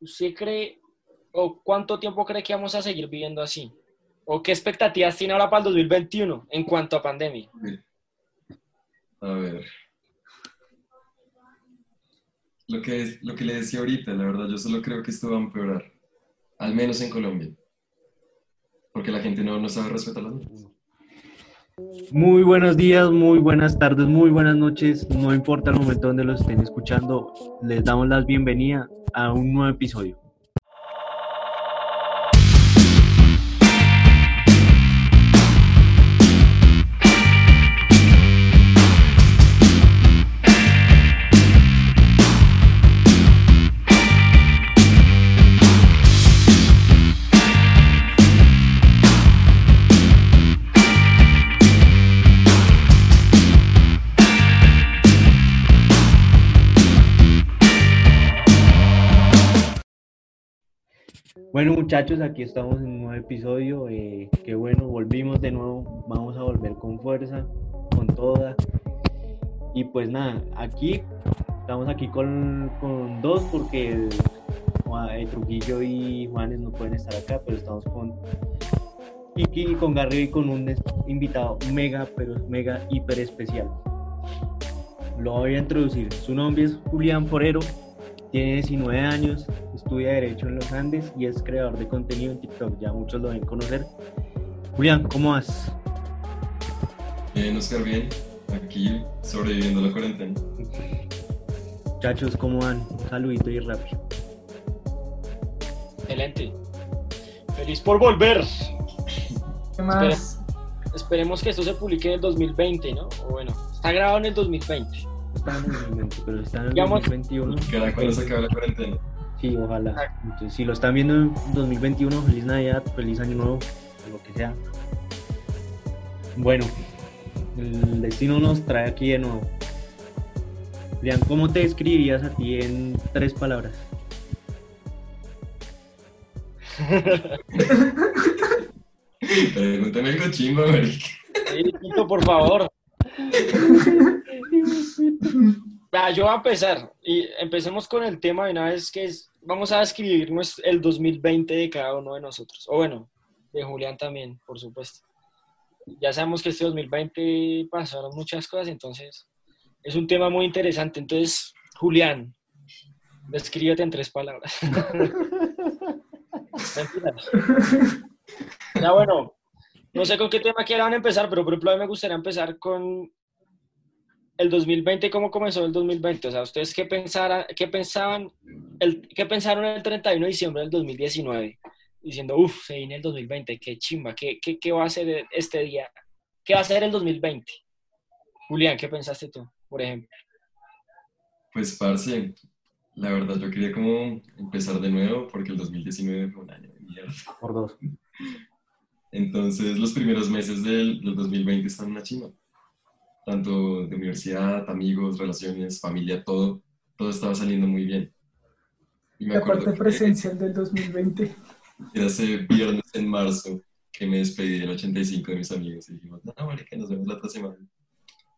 ¿usted cree o cuánto tiempo cree que vamos a seguir viviendo así? ¿O qué expectativas tiene ahora para el 2021 en cuanto a pandemia? A ver. Lo que, lo que le decía ahorita, la verdad, yo solo creo que esto va a empeorar. Al menos en Colombia. Porque la gente no, no sabe respetar las normas. Muy buenos días, muy buenas tardes, muy buenas noches. No importa el momento donde lo estén escuchando, les damos la bienvenida a un nuevo episodio. Muchachos, aquí estamos en un nuevo episodio. Eh, qué bueno, volvimos de nuevo. Vamos a volver con fuerza, con toda. Y pues nada, aquí estamos aquí con, con dos porque el, Trujillo y Juanes no pueden estar acá, pero estamos con Kiki y con Garrido y con un invitado mega, pero mega hiper especial. Lo voy a introducir. Su nombre es Julián Forero, tiene 19 años, estudia Derecho en los Andes y es creador de contenido en TikTok. Ya muchos lo deben conocer. Julián, ¿cómo vas? Bien, Oscar, bien. Aquí sobreviviendo la cuarentena. Muchachos, ¿cómo van? Un saludito y rápido. Excelente. Feliz por volver. ¿Qué más? esperemos que esto se publique en el 2020, ¿no? O bueno, está grabado en el 2020. En el 2020, pero está en el Digamos- 2021. Cada cuando se acabe la cuarentena. Sí, ojalá. Entonces, si lo están viendo en 2021, feliz Navidad, feliz Año Nuevo, lo que sea. Bueno, el destino nos trae aquí de nuevo. Julián, ¿cómo te describirías a ti en tres palabras? Pregúntame algo chimba, marica. Sí, por favor. Vea, yo voy a empezar. Y empecemos con el tema de una vez que es, vamos a describir el 2020 de cada uno de nosotros. O bueno, de Julián también, por supuesto. Ya sabemos que este 2020 pasaron muchas cosas, entonces es un tema muy interesante. Entonces, Julián, descríbete en tres palabras. Ya bueno, no sé con qué tema quieran empezar, pero por ejemplo a mí me gustaría empezar con el 2020, cómo comenzó el 2020. O sea, ¿ustedes qué, pensara, qué pensaban, el, qué pensaron el 31 de diciembre del 2019? Diciendo, uff, se viene el 2020, qué chimba, qué, qué, qué va a ser este día, qué va a ser el 2020. Julián, ¿qué pensaste tú, por ejemplo? Pues, parce, la verdad, yo quería como empezar de nuevo porque el 2019 fue un año de mierda. Por dos. Entonces, los primeros meses del, del 2020 están en una chima. Tanto de universidad, amigos, relaciones, familia, todo, todo estaba saliendo muy bien. Y me La acuerdo parte que presencial del 2020. era ese viernes en marzo que me despedí del 85 de mis amigos y dijimos, no, marica, nos vemos la otra semana.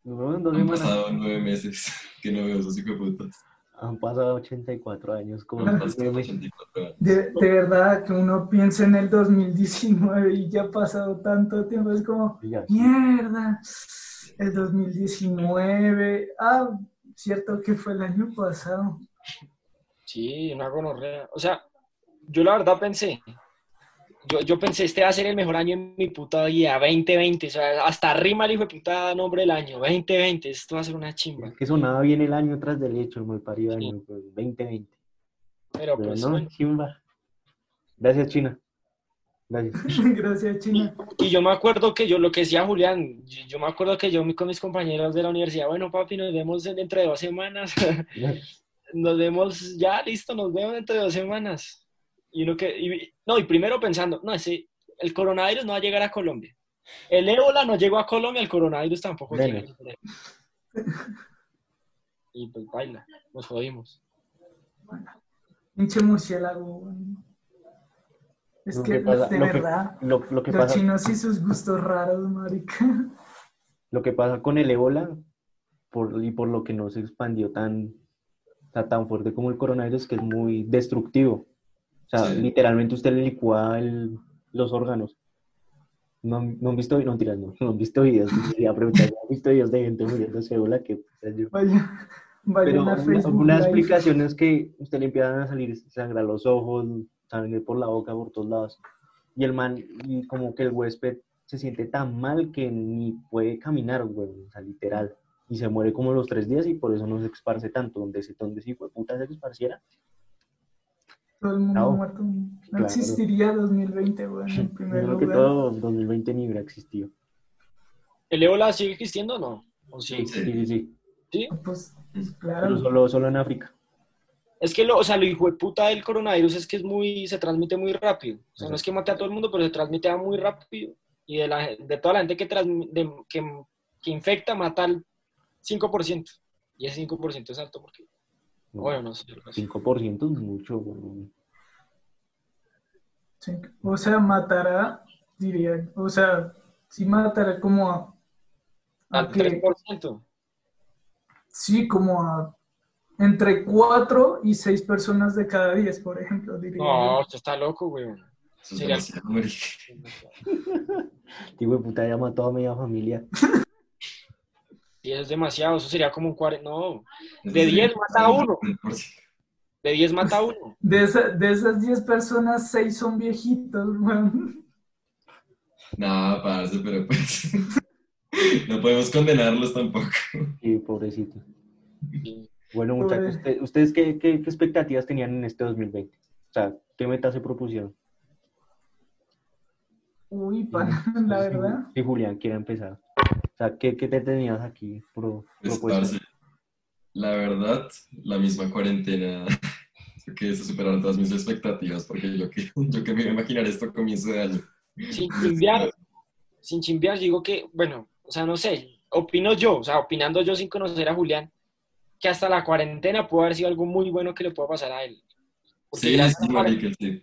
Nos vemos en dos Han semanas. pasado nueve meses que no veo esos hijueputas. Han pasado 84 años. Como Han pasado 84 años. De, de verdad, que uno piensa en el 2019 y ya ha pasado tanto tiempo, es como, Ya. mierda, el 2019, ah, cierto que fue el año pasado. Sí, una gonorrea. O sea, yo la verdad pensé, yo, yo pensé, este va a ser el mejor año en mi puta vida, 2020. O sea, hasta rima el hijo de puta nombre del año, 2020. Esto va a ser una chimba. Es que sonaba bien el año tras del hecho, el mal parido Sí. año, pues, 2020. Pero Pero pues, no, bueno. chimba. Gracias, China. Gracias. Gracias, China. Y yo me acuerdo que yo, lo que decía Julián, yo, yo me acuerdo que yo con mis compañeros de la universidad, bueno, papi, nos vemos en- dentro de dos semanas. nos vemos ya, listo, nos vemos dentro de dos semanas. Y uno que, y- no, y primero pensando, no, ese, el coronavirus no va a llegar a Colombia. El ébola no llegó a Colombia, el coronavirus tampoco Bueno. llega. Y pues baila, nos jodimos. Pinche murciélago. Es Lo que, que pasa- de lo que- verdad, Lo, lo que los pasa, chinos y sus gustos raros, marica. lo que pasa con el ébola por, y por lo que no se expandió tan, tan fuerte como el coronavirus, que es muy destructivo. Sea, Sí. literalmente usted le licúa el- los órganos. No, no han visto, no, mentiras, no, no han visto videos. Quería preguntar, ¿no han visto videos de gente muriéndose de ébola? Que, puta, yo- Vaya, vaya Pero una, una explicación es que usted le empiezan a salir sangre a los ojos, sangre por la boca, por todos lados. Y el man, y como que el huésped se siente tan mal que ni puede caminar, güey, o sea, literal. Y se muere como los tres días y por eso no se esparce tanto. Donde, se, donde si fue puta se esparciera. Todo el mundo Claro. muerto. No Claro. existiría 2020, güey, en primer que lugar. todo, 2020 ni hubiera existido. ¿El ébola sigue existiendo o no? ¿O sí? Sí, sí, sí. sí. ¿Sí? Pues, Mm. claro. Pero solo, solo en África. Es que lo, o sea, lo hijo de puta del coronavirus es que es muy, se transmite muy rápido. O sea, no es que mate a todo el mundo, pero se transmite muy rápido. Y de, la, de toda la gente que, transmi- de- que, que infecta, mata al 5%. Y ese 5% es alto porque, No, bueno, no sé. algo así. 5% es mucho, güey. Sí. O sea, matará, diría. O sea, sí matará como a. a Al que, 3%. sí, como a. Entre 4 y 6 personas de cada 10, por ejemplo, diría. No, usted está loco, güey. Sería-. Digo, puta, ya mató a media familia. Y es demasiado, eso sería como un 40. No, De sí, 10 mata a uno. 40%. de 10 mata a uno. De, esa- de esas 10 personas, 6 son viejitos, weón. No, parce, pero pues. no podemos condenarlos tampoco. Sí, pobrecito. Sí. Bueno, muchachos, ¿usted- ¿ustedes qué, qué- qué expectativas tenían en este 2020? O sea, ¿qué metas se propusieron? Uy, pana, la verdad. Si Julián quiere empezar. O sea, ¿qué, qué te tenías aquí pro, Pues, parce, la verdad, la misma cuarentena, que se superaron todas mis expectativas, porque yo que, yo que me iba a imaginar esto a comienzo de año. sin chimbear, sin chimbear, digo que, bueno, o sea, no sé, opino yo, o sea, opinando yo sin conocer a Julián, que hasta la cuarentena pudo haber sido algo muy bueno que le pueda pasar a él. Porque Sí, gracias sí, marica, sí.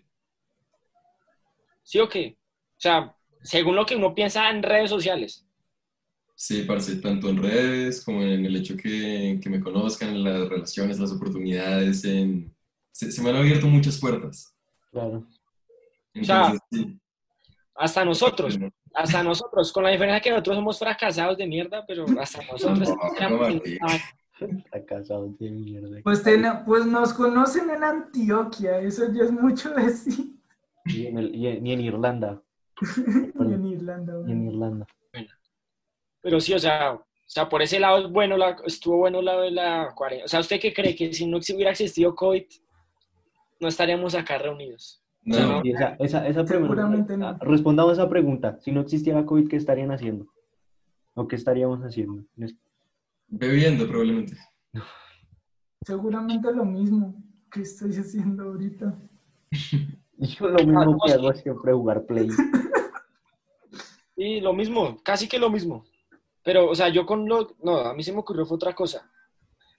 ¿Sí o qué? O sea, según lo que uno piensa en redes sociales. Sí, parce, tanto en redes como en el hecho que, que me conozcan, en las relaciones, las oportunidades, en... se, se me han abierto muchas puertas. Claro. Entonces, sí. Hasta nosotros, Bueno, hasta nosotros, con la diferencia que nosotros somos fracasados de mierda, pero hasta nosotros. Fracasados de mierda. Pues, ten- pues nos conocen en Antioquia, eso ya es mucho decir. Y en, el- y en- y en Irlanda. Y en Irlanda, Y en. Irlanda. Pero sí, o sea, o sea, por ese lado es bueno, la, estuvo bueno la de la cuarentena. O sea, ¿usted qué cree? Que si no hubiera existido COVID, no estaríamos acá reunidos. No, sea, no. Y esa, esa, esa pregunta, no. ah, respondamos a esa pregunta. Si no existiera COVID, ¿qué estarían haciendo? ¿O qué estaríamos haciendo? Bebiendo probablemente. Seguramente lo mismo que estoy haciendo ahorita. Yo lo mismo no, que hago siempre, jugar Play. Y lo mismo, casi que lo mismo. Pero, o sea, yo con lo... No, a mí se me ocurrió fue otra cosa.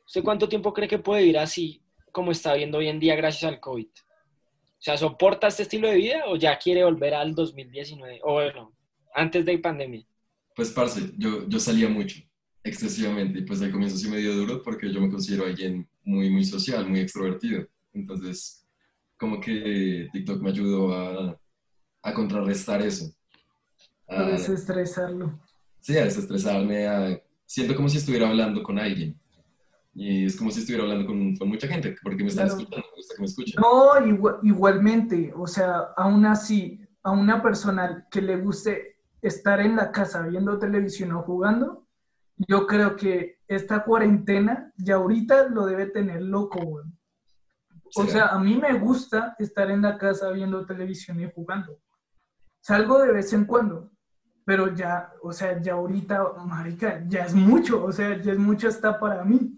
¿Usted cuánto tiempo cree que puede vivir así como está viendo hoy en día gracias al COVID? O sea, ¿soporta este estilo de vida o ya quiere volver al 2019? O bueno, antes de pandemia. Pues, parce, yo, yo salía mucho, excesivamente, y pues al comienzo sí me dio duro porque yo me considero alguien muy, muy social, muy extrovertido. Entonces, como que TikTok me ayudó a, a contrarrestar eso. A, desestresarlo. Sí, a desestresarme, a, siento como si estuviera hablando con alguien. Y es como si estuviera hablando con, con mucha gente, porque me están Claro. escuchando, me gusta que me escuchen. No, igua- igualmente, o sea, aún así, a una persona que le guste estar en la casa viendo televisión o jugando, yo creo que esta cuarentena ya ahorita lo debe tener loco, güey. O ¿Será? sea, a mí me gusta estar en la casa viendo televisión y jugando. Salgo de vez en cuando, pero ya, o sea, ya ahorita, marica, ya es mucho, o sea, ya es mucho hasta para mí.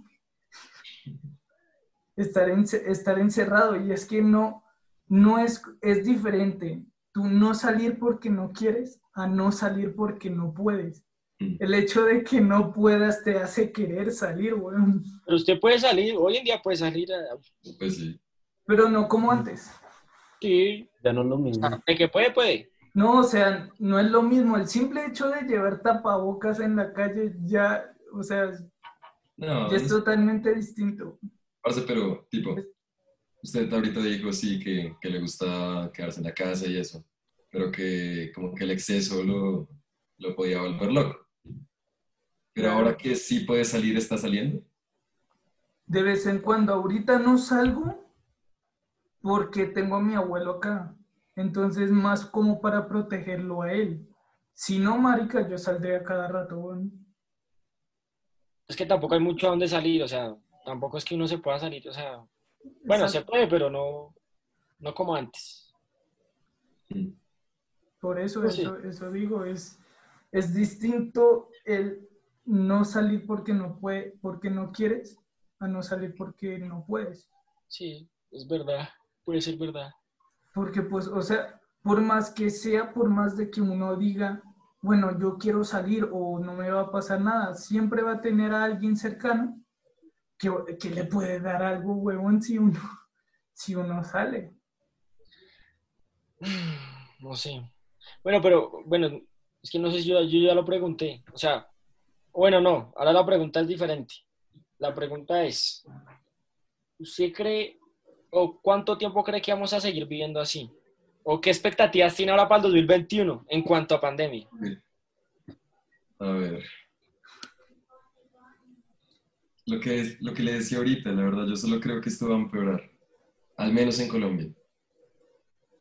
Estar, ence- estar encerrado y es que no, no es, es diferente tú no salir porque no quieres a no salir porque no puedes. Mm. El hecho de que no puedas te hace querer salir, weón. Pero usted puede salir, hoy en día puede salir a... Pues sí. Pero no como antes. Sí, Ya no es lo mismo. de que puede, puede. No, o sea, no es lo mismo. El simple hecho de llevar tapabocas en la calle ya, o sea, No, ya es totalmente distinto. parce, pero tipo, Usted ahorita dijo, sí, que, que le gusta quedarse en la casa y eso, pero que como que el exceso lo, lo podía volver loco. Pero ahora que sí puede salir, ¿está saliendo? De vez en cuando, ahorita no salgo porque tengo a mi abuelo acá. Entonces, más como para protegerlo a él. Si no, marica, yo saldré a cada rato. weón. Es que tampoco hay mucho a dónde salir, o sea, tampoco es que uno se pueda salir, o sea, bueno, se puede, pero no, no como antes. Por eso, Pues sí. eso, eso digo, es, es distinto el no salir porque no puede, porque no quieres, a no salir porque no puedes. Sí, es verdad, puede ser verdad. Porque pues, o sea, por más que sea, por más de que uno diga, bueno, yo quiero salir o no me va a pasar nada, siempre va a tener a alguien cercano que, que le puede dar algo, huevón, si uno, si uno sale. No sé. Bueno, pero bueno, es que no sé si yo, yo ya lo pregunté. O sea, bueno, no, ahora la pregunta es diferente. La pregunta es, ¿usted cree o cuánto tiempo cree que vamos a seguir viviendo así? ¿O qué expectativas tiene ahora para el 2021 en cuanto a pandemia? A ver. Lo que, lo que le decía ahorita, la verdad, yo solo creo que esto va a empeorar. Al menos en Colombia.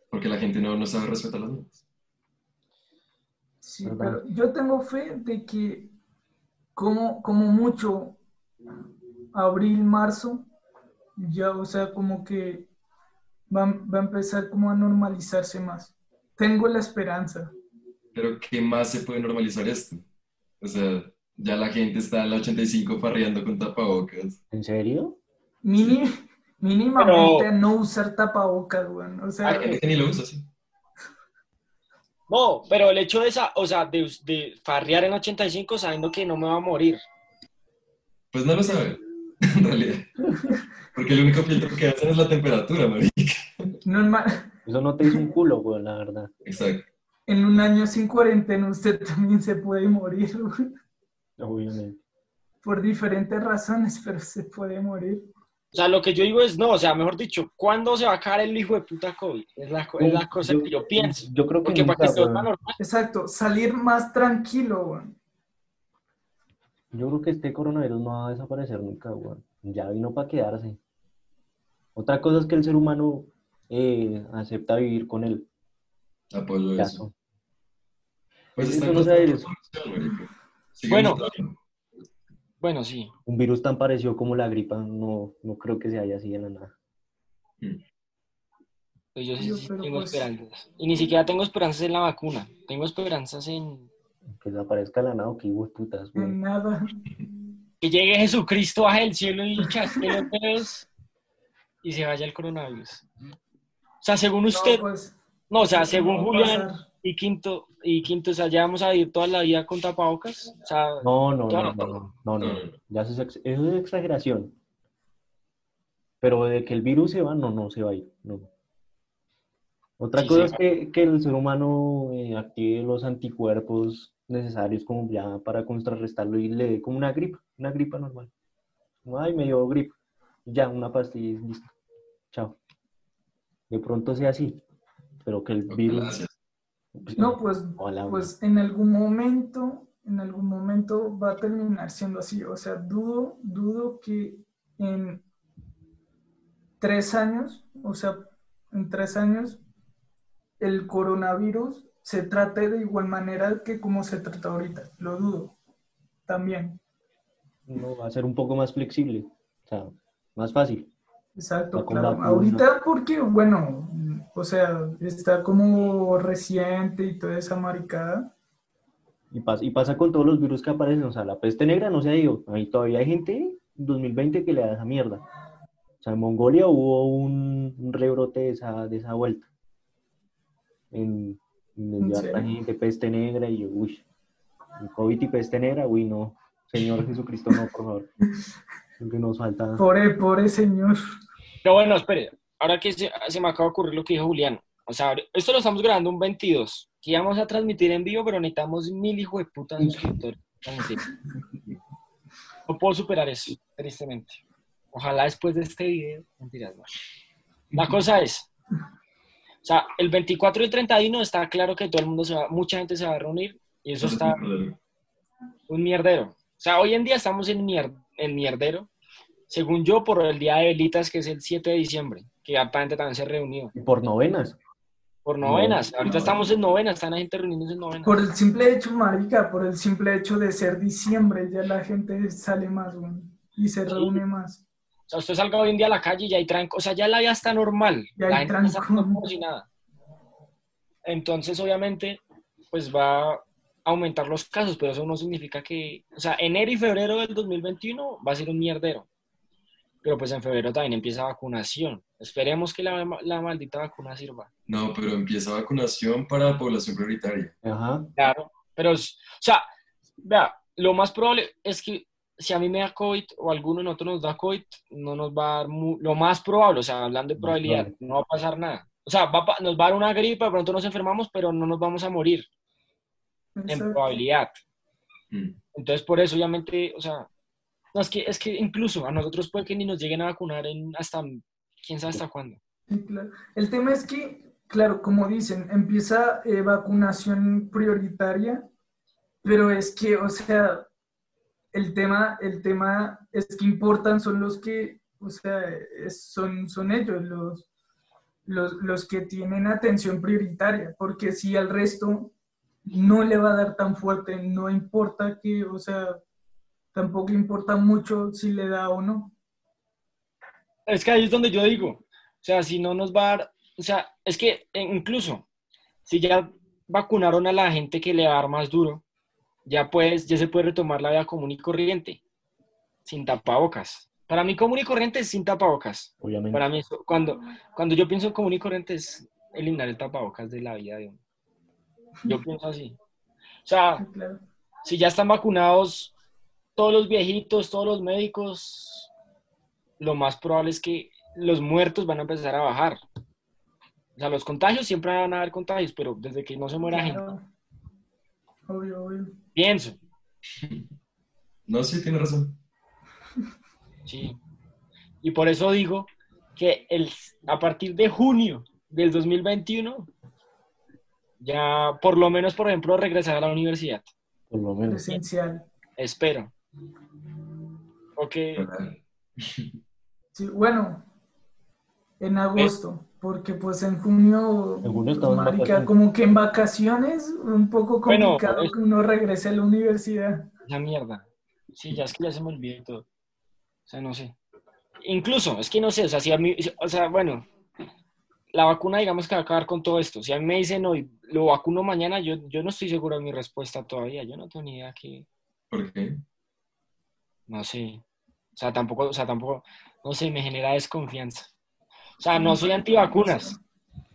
Porque la gente no, no sabe respetar las normas. Sí, pero yo tengo fe de que como, como mucho abril, marzo, ya, o sea, como que va, va a empezar como a normalizarse más. Tengo la esperanza. Pero ¿qué más se puede normalizar esto? O sea, ya la gente está en la 85 farreando con tapabocas. ¿En serio? Mini, mínimamente no usar tapabocas, weón. O sea, Hay gente que ni lo usa, sí. No, pero el hecho de esa, o sea, de, de farrear en 85 sabiendo que no me va a morir. Pues no lo sabe, en realidad. Porque el único filtro que hacen es la temperatura, marica. no Eso no te hizo un culo, weón, la verdad. Exacto. en un año sin cuarentena usted también se puede morir, weón, Obviamente. por diferentes razones, pero se puede morir. O sea, lo que yo digo es, no, o sea, mejor dicho, ¿cuándo se va a acabar el hijo de puta COVID? Es la, es la cosa que yo pienso. Yo creo que Porque para que nunca, weón. normal, Exacto, salir más tranquilo, weón. Yo creo que este coronavirus no va a desaparecer nunca, weón. Ya vino para quedarse. Otra cosa es que el ser humano eh, acepta vivir con él. Apoyo Ya, eso. Pues Eso está no en Bueno. mutando. bueno, sí. Un virus tan parecido como la gripa, no, no creo que se haya así de la nada. Pues yo sí, sí tengo pues- esperanzas. Y ni siquiera tengo esperanzas en la vacuna. Tengo esperanzas en Que desaparezca de la nada, o que hijos putas, weón. Nada. que llegue Jesucristo, baje del cielo y chasque los dedos y se vaya el coronavirus. O sea, según usted, No, pues, no, o sea, según a Julián y Quinto, y Quinto, o sea, ya vamos a vivir toda la vida con tapabocas. O sea, No, no, no, no, no, no. Ya eso es, ex- eso es exageración. Pero de que el virus se va, no, no se va a ir. No. Otra Sí, cosa es que, que el ser humano eh, active los anticuerpos necesarios como ya para contrarrestarlo y le dé como una gripa, una gripa normal. Ay, me dio gripa. Ya, una pastilla y listo. Chao. De pronto sea así. Pero que el virus. Gracias. No, pues, Ojalá, pues en algún momento, en algún momento va a terminar siendo así. O sea, dudo, dudo que en tres años, o sea, en tres años, el coronavirus se trate de igual manera que como se trata ahorita. Lo dudo. También. no, va a ser un poco más flexible. O sea, más fácil. Exacto, claro. vacuna. Ahorita porque, bueno, o sea, está como reciente y toda esa maricada. Y pasa, y pasa con todos los virus que aparecen. O sea, la peste negra no se ha ido. Ahí todavía hay gente en 2020 que le da esa mierda. O sea, en Mongolia hubo un, un rebrote de esa, de esa vuelta. En, en ¿En la gente peste negra y yo, uy, COVID y peste negra, uy, no. Señor Jesucristo, no, por favor. Que nos falta. Pobre, pobre señor. Pero bueno, espere, ahora que se, se me acaba de ocurrir lo que dijo Julián. O sea, esto lo estamos grabando un 22, que íbamos a transmitir en vivo, pero necesitamos mil hijos de puta suscriptores. No puedo superar eso, tristemente. Ojalá después de este video. Mentiras, no. La cosa es, o sea, el 24 y el 31 está claro que todo el mundo se va, mucha gente se va a reunir y eso está un mierdero. O sea, hoy en día estamos en, mier en mierdero, según yo, por el día de velitas, que es el 7 de diciembre, que aparentemente también se reunió. Y por novenas. Por novenas. Ahorita estamos en novenas, están la gente reuniéndose en novenas. Por el simple hecho, marica, por el simple hecho de ser diciembre, ya la gente sale más, bueno, y se reúne más. O sea, usted salga hoy en día a la calle y ya hay tranco, o sea, ya la vida está normal. Ya la hay gente está tranco. como si nada. Entonces, obviamente, pues va a aumentar los casos, pero eso no significa que, o sea, enero y febrero del 2021 va a ser un mierdero. Pero pues en febrero también empieza vacunación. Esperemos que la, la maldita vacuna sirva. No, pero empieza vacunación para población prioritaria. Ajá. Claro, pero, o sea, vea, lo más probable es que si a mí me da COVID o a alguno de nosotros nos da COVID, no nos va a dar, mu- lo más probable, o sea, hablando de probabilidad, probable. no va a pasar nada. O sea, va nos va a dar una gripa, de pronto nos enfermamos, pero no nos vamos a morir en probabilidad. Mm. Entonces, por eso, obviamente, o sea, no, es que, es que incluso a nosotros puede que ni nos lleguen a vacunar en hasta, quién sabe hasta cuándo. El tema es que, claro, como dicen, empieza eh, vacunación prioritaria, pero es que, o sea, el tema, el tema es que importan son los que, o sea, son, son ellos los, los, los que tienen atención prioritaria, porque si al resto no le va a dar tan fuerte, no importa que, o sea, tampoco importa mucho si le da o no. Es que ahí es donde yo digo, o sea, si no nos va a dar, o sea, es que incluso si ya vacunaron a la gente que le va a dar más duro, ya pues, ya se puede retomar la vida común y corriente, sin tapabocas. Para mí común y corriente es sin tapabocas. Obviamente. Para mí eso- cuando, cuando yo pienso en común y corriente es eliminar el tapabocas de la vida de uno. Yo pienso así. O sea, claro. si ya están vacunados todos los viejitos, todos los médicos, lo más probable es que los muertos van a empezar a bajar. O sea, los contagios siempre van a haber contagios, pero desde que no se muera gente. Obvio, obvio. Pienso, No, sí, tiene razón. sí. Y por eso digo que el, a partir de junio del 2021, ya por lo menos, por ejemplo, regresar a la universidad. Por lo menos. Esencial. Espero. Porque Sí, bueno, en agosto, porque pues en junio, En junio estamos en marica, como que en vacaciones, un poco Bueno, complicado es- que uno regrese a la universidad. La mierda. Sí, ya es que ya se me olvidó y todo. O sea, no sé. Incluso, es que no sé, o sea, si a mí, o sea, bueno, la vacuna digamos que va a acabar con todo esto. Si a mí me dicen hoy, lo vacuno mañana, yo, yo no estoy seguro de mi respuesta todavía. Yo no tengo ni idea que, ¿Por qué? no sé. O sea, tampoco, o sea, tampoco, no sé, me genera desconfianza. O sea, no soy antivacunas,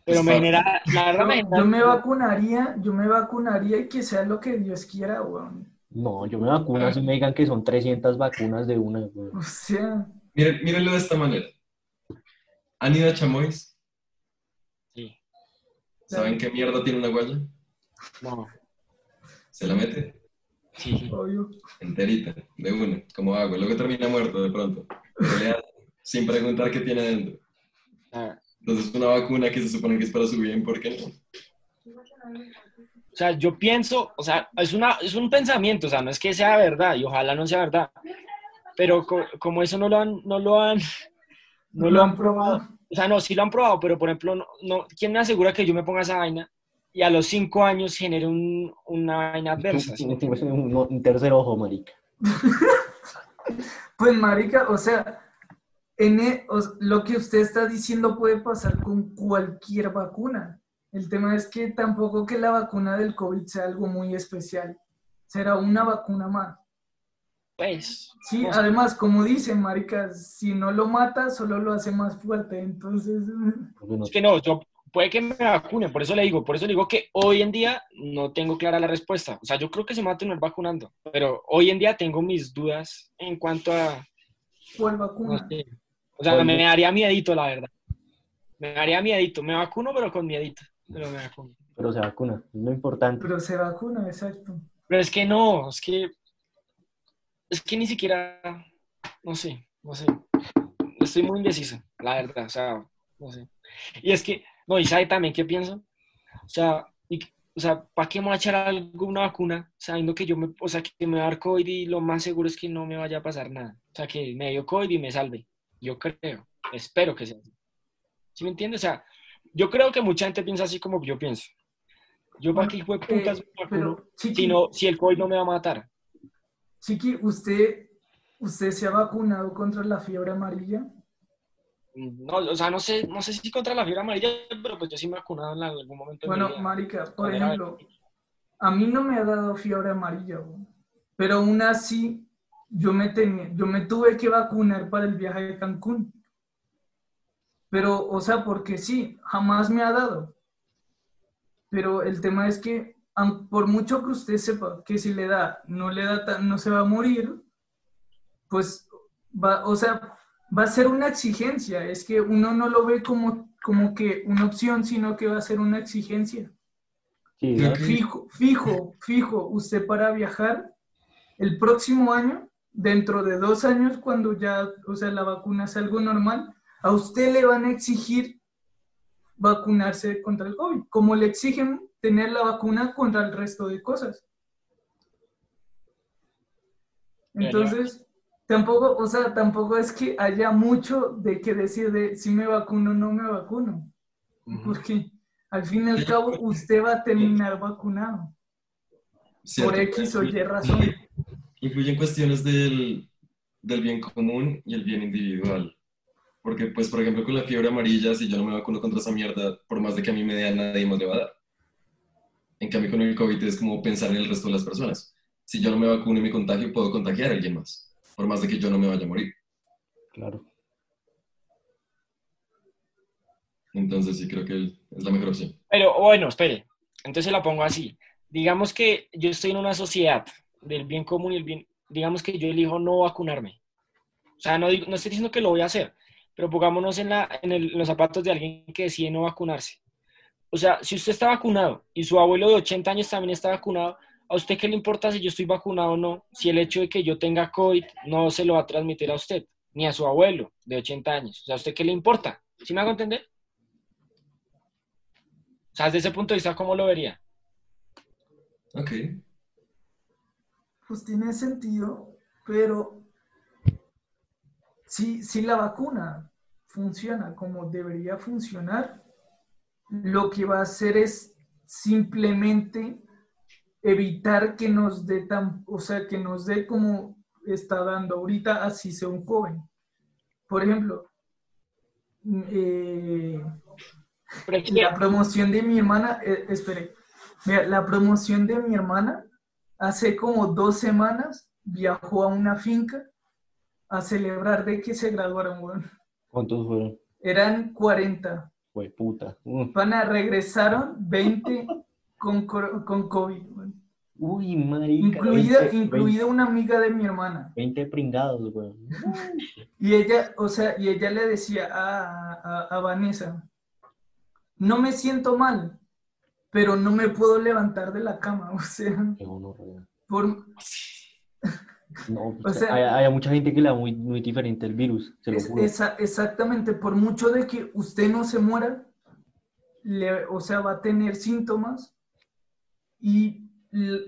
pero me genera, la verdad me Yo, genera... yo me vacunaría, yo me vacunaría y que sea lo que Dios quiera, weón. No, yo me vacuno si me digan que son 300 vacunas de una, güey. O sea, Miren, mírenlo de esta manera. ¿Han ido a Chamois? Sí, ¿Saben qué mierda tiene una guaya? no, Se la mete sí. obvio. enterita, de una, como agua. Luego termina muerto de pronto. Sin preguntar qué tiene adentro. Ah, Entonces, una vacuna que se supone que es para su bien, ¿por qué no? O sea, yo pienso, o sea, es, una, es un pensamiento, o sea, no es que sea verdad y ojalá no sea verdad, pero co- como eso no lo han, no lo han, no lo han probado, o sea, no, sí lo han probado, pero por ejemplo, no, no, ¿quién me asegura que yo me ponga esa vaina y a los cinco años genere un, una vaina adversa? Un, un tercer ojo, marica. Pues marica, o sea, en e- o- lo que usted está diciendo puede pasar con cualquier vacuna. El tema es que tampoco que la vacuna del COVID sea algo muy especial. Será una vacuna más. Pues, Sí, no sé. además, como dicen, marica, si no lo mata, solo lo hace más fuerte. Entonces, no- es que no, yo puede que me vacune, por eso le digo, por eso le digo que hoy en día no tengo clara la respuesta. O sea, yo creo que se me va a tener vacunando, pero hoy en día tengo mis dudas en cuanto a, ¿cuál no vacuna? sé, o sea, me, me daría miedito, la verdad. Me daría miedito, me vacuno, pero con miedito, pero me vacuno. pero se vacuna, es lo importante. Pero se vacuna, exacto. Pero es que no, es que, es que ni siquiera, no sé, no sé. Estoy muy indeciso, la verdad, o sea, no sé. Y es que, no, y sabe también qué pienso. O sea, y- o sea, ¿para qué me voy a echar alguna vacuna sabiendo que yo me, o sea, que me va a dar COVID y lo más seguro es que no me vaya a pasar nada? O sea, que me dio COVID y me salve. Yo creo, espero que sea así. ¿Sí me entiendes? O sea, yo creo que mucha gente piensa así como yo pienso. Yo para qué de putas si, no, si el COVID no me va a matar. Chiqui, ¿usted, ¿usted se ha vacunado contra la fiebre amarilla? No, o sea, no sé, no sé si contra la fiebre amarilla, pero pues yo sí me he vacunado en algún momento. Bueno, marica, por ejemplo, a mí no me ha dado fiebre amarilla, pero aún así yo me, tenía, yo me tuve que vacunar para el viaje de Cancún. Pero, o sea, porque sí, jamás me ha dado. Pero el tema es que, por mucho que usted sepa que si le da, no le da, tan- no se va a morir, pues, va, o sea, va a ser una exigencia. Es que uno no lo ve como, como que una opción, sino que va a ser una exigencia. Sí, Fijo, fijo, fijo, usted para viajar el próximo año, dentro de dos años, cuando ya, o sea, la vacuna sea algo normal, a usted le van a exigir vacunarse contra el COVID, como le exigen tener la vacuna contra el resto de cosas. Entonces, tampoco, o sea, tampoco es que haya mucho de que decir de si me vacuno o no me vacuno, porque al fin y al cabo usted va a terminar vacunado. Cierto. por X o Y razón. Influyen cuestiones del, del bien común y el bien individual. Porque, pues, por ejemplo, con la fiebre amarilla, si yo no me vacuno contra esa mierda, por más de que a mí me dé, a nadie más le va a dar. En cambio, con el COVID es como pensar en el resto de las personas. Si yo no me vacuno y me contagio, puedo contagiar a alguien más, por más de que yo no me vaya a morir. Claro. Entonces, sí creo que es la mejor opción. Pero bueno, espere. Entonces la pongo así. Digamos que yo estoy en una sociedad del bien común y el bien. Digamos que yo elijo no vacunarme. O sea, no, digo- no estoy diciendo que lo voy a hacer, pero pongámonos en, la, en, los zapatos de alguien que decide no vacunarse. O sea, si usted está vacunado y su abuelo de 80 años también está vacunado, ¿a usted qué le importa si yo estoy vacunado o no? Si el hecho de que yo tenga COVID no se lo va a transmitir a usted, ni a su abuelo de 80 años. O sea, ¿a usted qué le importa? ¿Sí me hago entender? O sea, desde ese punto de vista, ¿cómo lo vería? Ok. Pues tiene sentido, pero si, si la vacuna funciona como debería funcionar, lo que va a hacer es simplemente evitar que nos dé tan, o sea, que nos dé como está dando ahorita, así sea un joven. Por ejemplo, mm, eh, la promoción de mi hermana, eh, espere, mira, la promoción de mi hermana hace como dos semanas viajó a una finca a celebrar de que se graduaron, weón. ¿Cuántos fueron? Eran 40. Fue puta. Uh. Pana, regresaron 20 con, con COVID, weón. Uy, marica. Incluida, 20, incluida una amiga de mi hermana. 20 pringados, weón. Y ella, o sea, y ella le decía a, a, a Vanessa, no me siento mal, pero no me puedo levantar de la cama, o sea, Qué por, No, O sea- hay, hay mucha gente que le da muy, muy diferente el virus, se lo juro. esa- exactamente, por mucho de que usted no se muera, le- o sea, va a tener síntomas y,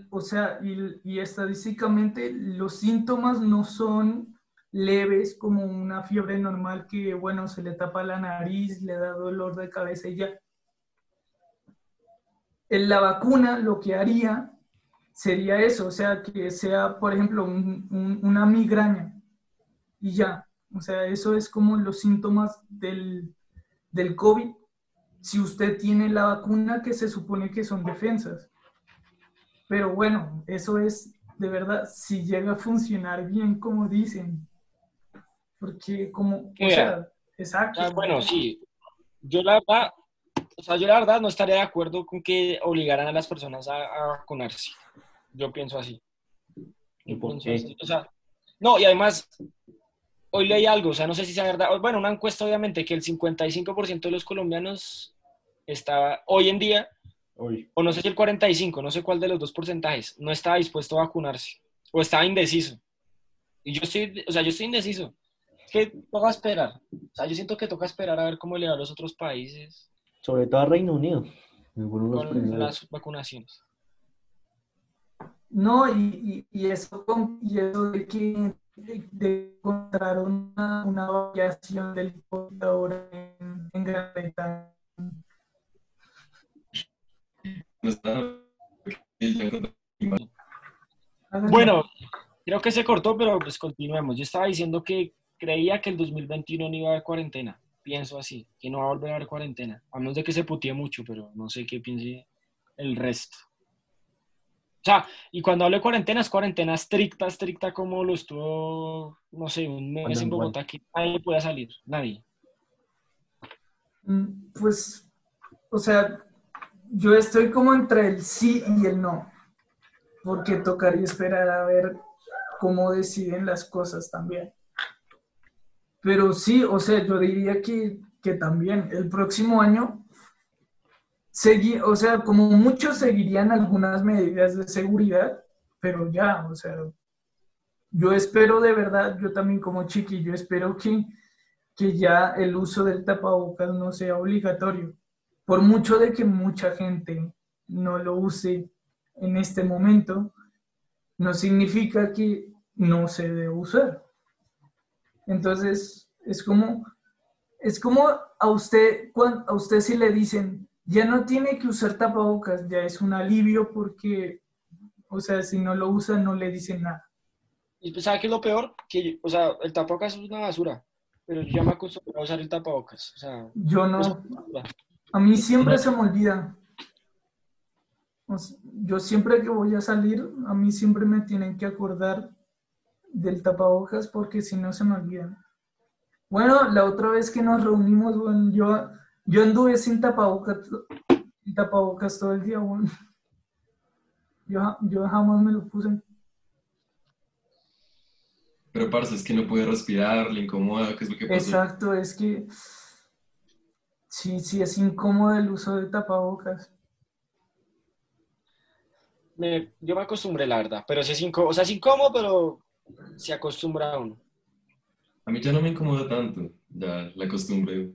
o sea, y, y estadísticamente los síntomas no son leves como una fiebre normal que, bueno, se le tapa la nariz, le da dolor de cabeza y ya. En la vacuna lo que haría sería eso, o sea, que sea, por ejemplo, un- un- una migraña y ya. O sea, eso es como los síntomas del, del COVID. Si usted tiene la vacuna, que se supone que son defensas. Pero bueno, eso es de verdad, si llega a funcionar bien, como dicen. Porque como, o sea, exacto. Ah, bueno, sí. Yo la verdad, o sea, yo la verdad no estaría de acuerdo con que obligaran a las personas a, a vacunarse. Yo pienso así. ¿Y por pienso qué? así. O sea, no, y además, hoy leí algo, o sea, no sé si sea verdad. Bueno, una encuesta, obviamente, que el 55% de los colombianos estaba, hoy en día, Uy, o no sé si el 45, no sé cuál de los dos porcentajes, no estaba dispuesto a vacunarse, o estaba indeciso. Y yo estoy, o sea, yo estoy indeciso. que toca esperar. O sea, yo siento que toca esperar a ver cómo le va a los otros países Sobre todo a Reino Unido. con primeros. las vacunaciones. No, y, y, y eso, con- y eso de que de, de encontrar una, una variación del COVID ahora en, en Gran Bretaña. Bueno, creo que se cortó, pero pues continuemos. Yo estaba diciendo que creía que el 2021 no iba a haber cuarentena. Pienso así, que no va a volver a haber cuarentena. A menos de que se putee mucho, pero no sé qué piense el resto. O sea, y cuando hablo de cuarentena, es cuarentena estricta, estricta como lo estuvo, no sé, un mes ¿Cuándo, en? Bogotá, que nadie podía salir, nadie. Mm, Pues, o sea, yo estoy como entre el sí y el no, porque tocaría esperar a ver cómo deciden las cosas también. Pero sí, o sea, yo diría que, que también el próximo año, segui- o sea, como muchos seguirían algunas medidas de seguridad, pero ya, o sea, yo espero de verdad, yo también como chiqui, yo espero que que ya el uso del tapabocas no sea obligatorio. Por mucho de que mucha gente no lo use en este momento, no significa que no se debe usar. Entonces, es como, es como a usted, a usted si le dicen, ya no tiene que usar tapabocas, ya es un alivio porque, o sea, si no lo usa no le dicen nada. Y pues, ¿sabe qué es lo peor? Que, o sea, el tapabocas es una basura, pero yo ya me acostumbré a usar el tapabocas. O sea, Yo no. A mí siempre se me olvida. O sea, yo siempre que voy a salir, a mí siempre me tienen que acordar del tapabocas porque si no se me olvidan. Bueno, la otra vez que nos reunimos, bueno, yo, yo anduve sin tapabocas, sin tapabocas todo el día, bueno. Yo, yo jamás me lo puse. Pero, parce, es que no puede respirar, le incomoda, ¿qué es lo que pasa? Exacto, es que sí, sí es incómodo el uso de tapabocas. Me- yo me acostumbré, la verdad, pero sí es incómodo, o sea, es incómodo, pero se acostumbra a uno. A mí ya no me incomoda tanto, ya la costumbre.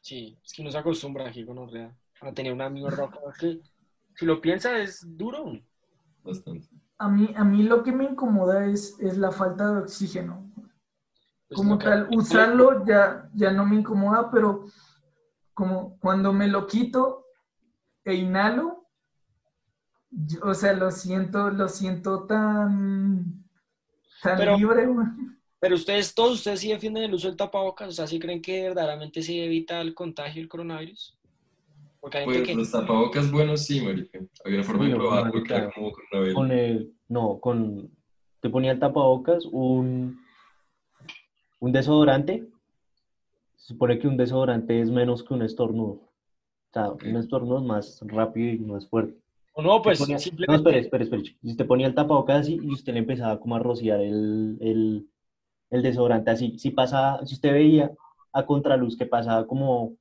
Sí, es que uno se acostumbra aquí con Orrea a tener una mierda que, si lo piensa, es duro. bastante. A mí, a mí lo que me incomoda es, es la falta de oxígeno. Pues Como tal, usarlo ya, ya no me incomoda, pero como cuando me lo quito e inhalo, yo- o sea, lo siento, lo siento tan, tan Pero- libre, güey. Pero ustedes, todos ustedes sí defienden el uso del tapabocas, o sea, ¿sí creen que verdaderamente se evita el contagio del coronavirus? Porque hay gente Pues que... los tapabocas buenos sí, marica. Había una forma de probarlo que marica, era como vela. Con el, no, con, te ponía el tapabocas, un, un desodorante. Se supone que un desodorante es menos que un estornudo. O sea, un estornudo es más rápido y más fuerte. O no, pues ponía- simplemente... No, espere, espere, espere. Si usted ponía el tapabocas así y usted le empezaba como a rociar el, el, el desodorante así, si pasaba, si usted veía a contraluz que pasaba como,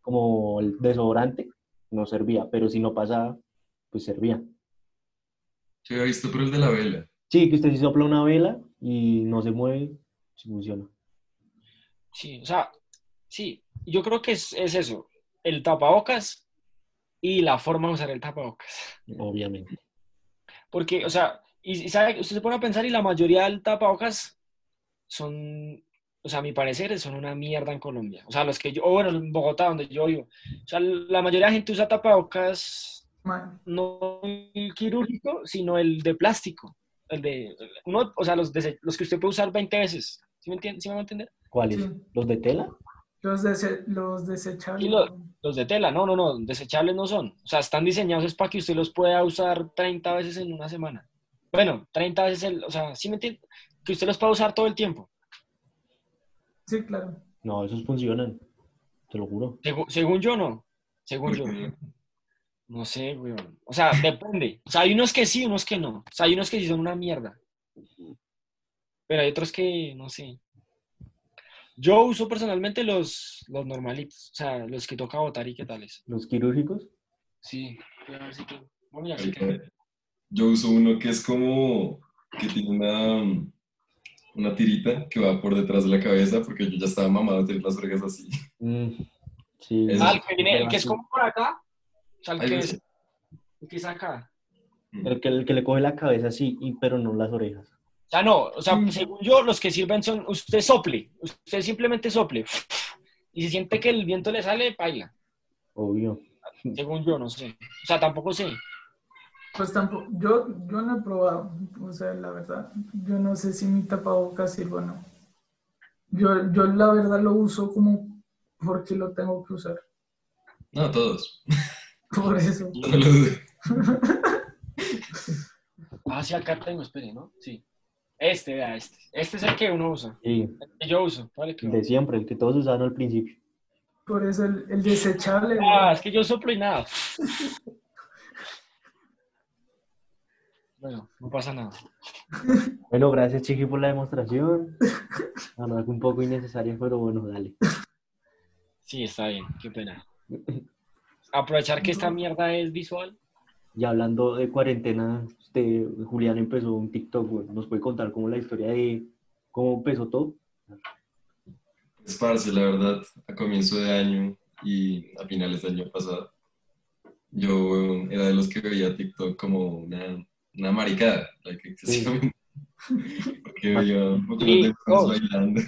como el desodorante, no servía, pero si no pasaba, pues servía. Yo había visto, pero el de la vela. Sí, que usted si sopla una vela y no se mueve, sí funciona. Sí, o sea, sí, yo creo que es, es eso, el tapabocas y la forma de usar el tapabocas. Obviamente. Porque, o sea, y, y sabe, usted se pone a pensar y la mayoría del tapabocas son, o sea, a mi parecer, son una mierda en Colombia. O sea, los que yo, o bueno, en Bogotá, donde yo vivo. O sea, la mayoría de gente usa tapabocas Man, no el quirúrgico, sino el de plástico. El de, uno, o sea, los, los que usted puede usar 20 veces. ¿Sí me entiende? ¿Sí me va a entender? ¿Cuáles? Sí. ¿Los de tela? Los, dese- los desechables. Y lo- Los de tela, no, no, no, desechables no son. O sea, están diseñados es para que usted los pueda usar 30 veces en una semana. Bueno, 30 veces, el, o sea, ¿sí me entiende? Que usted los pueda usar todo el tiempo. Sí, claro. No, esos funcionan. Te lo juro. Segu- según yo, no. Según yo. No sé, weón. O sea, depende. O sea, hay unos que sí, unos que no. O sea, hay unos que sí son una mierda. Pero hay otros que, no sé. Yo uso personalmente los, los normalitos. O sea, los que toca botar y qué tales. ¿Los quirúrgicos? Sí. voy a ver si tengo- Bueno, ya que- Yo uso uno que es como que tiene una una tirita que va por detrás de la cabeza porque yo ya estaba mamado de tener las orejas así. Mm, sí. Eso. Ah, el que, viene, el que es como por acá. O sea, el que, así. es, el que es acá. El que, el que le coge la cabeza sí, y- pero no las orejas. O sea, no, o sea, Mm. según yo, los que sirven son, usted sople, usted simplemente sople. Y si siente que el viento le sale, baila. Obvio. Según yo, no sé. O sea, tampoco sé. Pues tampoco, yo, yo no he probado, o sea, la verdad, yo no sé si mi tapabocas sirve o no. Yo, yo la verdad lo uso como porque lo tengo que usar. No, todos. Por eso. No lo dude. Ah, sí, acá tengo, espere, ¿no? Sí. Este, vea, este. Este es el que uno usa. Sí, El que yo uso. Vale, que el de siempre, el que todos usaban al principio. Por eso el, el desechable. Ah, es que yo soplo y nada. Bueno, no pasa nada. Bueno, gracias Chiqui por la demostración. La verdad que un poco innecesaria, pero bueno, dale. Sí, está bien, qué pena. Aprovechar que esta mierda es visual. Y hablando de cuarentena, usted, Julián empezó un TikTok, güey. ¿Nos puede contar cómo la historia de cómo empezó todo? Es parce, la verdad, a comienzo de año y a finales del año pasado, yo era de los que veía TikTok como una, una maricada, like, excesivamente. Porque veía un poco Sí, de personas oh. bailando.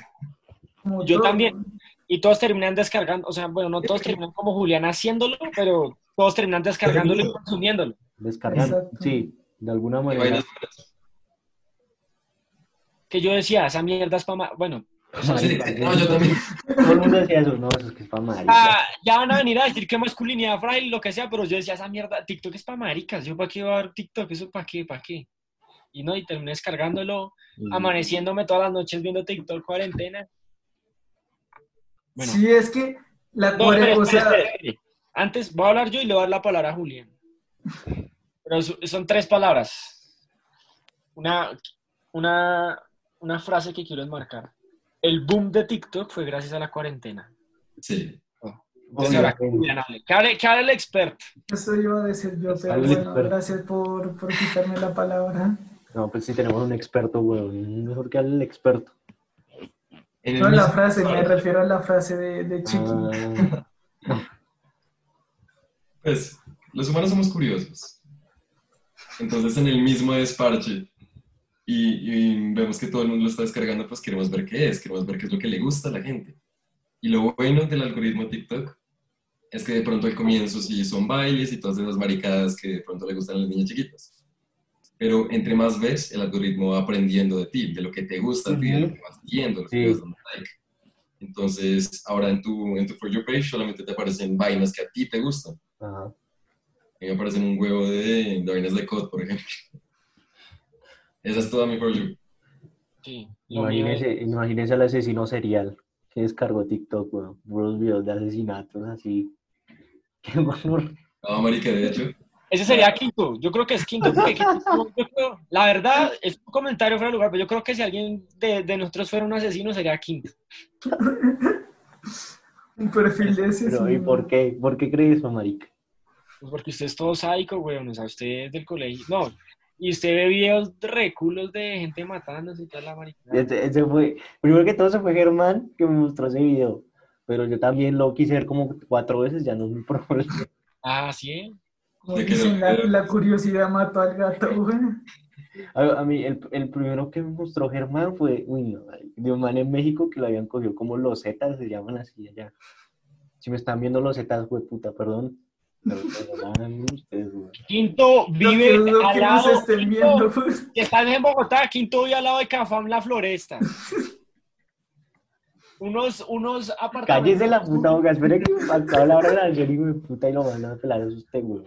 Yo también. Y todos terminan descargando, o sea, bueno, no todos terminan como Julián haciéndolo, pero todos terminan descargándolo y consumiéndolo. Descargando. Exacto. Sí, de alguna manera. Que yo decía, esa mierda es para... Bueno, Sí, no, yo también. Todo el mundo decía eso, no, eso es que es para marica. ah, ya van a venir a decir que masculinidad frail, lo que sea, pero yo decía, esa mierda, TikTok es para maricas, yo para qué voy a ver TikTok, eso para qué, para qué. Y no, y terminé descargándolo, Y- amaneciéndome todas las noches viendo TikTok cuarentena. Bueno, Sí, es que la no, o sea. Antes voy a hablar yo y le voy a dar la palabra a Julián. Pero son tres palabras. Una, una, una frase que quiero enmarcar. El boom de TikTok fue gracias a la cuarentena. Sí. Entonces, ahora, Obviamente. Julián, hable. Que hable, que hable el experto. eso iba a decir yo, pero bueno, gracias por, por quitarme la palabra. No, pues sí tenemos un experto, güey. Mejor que el experto. En No la frase, me refiero a la frase de, de Chiqui. Ah, Pues, los humanos somos curiosos. Entonces, en el mismo desparche, y, y vemos que todo el mundo lo está descargando, pues queremos ver qué es, queremos ver qué es lo que le gusta a la gente. Y lo bueno del algoritmo TikTok es que de pronto al comienzo sí son bailes y todas esas maricadas que de pronto le gustan a las niñas chiquitas. Pero entre más ves, el algoritmo va aprendiendo de ti, de lo que te gusta a ti, de lo que vas viendo, lo que Sí. vas dando like. Entonces, ahora en tu, en tu For You page solamente te aparecen vainas que a ti te gustan. ajá. A mí me aparecen un huevo de, de vainas de COD, por ejemplo. Esa es toda mi For You. Sí, mío Imagínese, imagínese al asesino serial que descargó TikTok, güey. Puros videos de asesinatos así. Qué horror. No, marica, de hecho, Ese sería quinto. Yo creo que es quinto. porque quinto- yo creo- la verdad, es un comentario fuera de lugar, pero yo creo que si alguien de, de nosotros fuera un asesino, sería quinto. Un perfil de. Pero, sí, ¿y por qué? ¿Por qué crees eso, marica? Pues porque usted es todo sádico, weón. O sea, usted es del colegio. No. Y usted ve videos de reculos de gente matándose y toda la maricada. Ese, ese fue, primero que todo se fue Germán que me mostró ese video. Pero yo también lo quise ver como cuatro veces, ya no es mi problema. Ah, sí. La, la curiosidad mató al gato, güey. A, a mí, el, el primero que me mostró Germán fue, uy, no, de un man en México que lo habían cogido como los Zetas, se llaman así allá. Si me están viendo los Zetas, güey, puta, perdón. Pero, perdóname ustedes, güey. Quinto Lo vive al que lado. estén viendo, pues. que están en Bogotá. Quinto vive al lado de Cafam La Floresta. Unos, unos apartamentos. Cállese la puta boca, espere que acaba la hora de la serie, güey, puta, y lo van a pelar a usted, güey.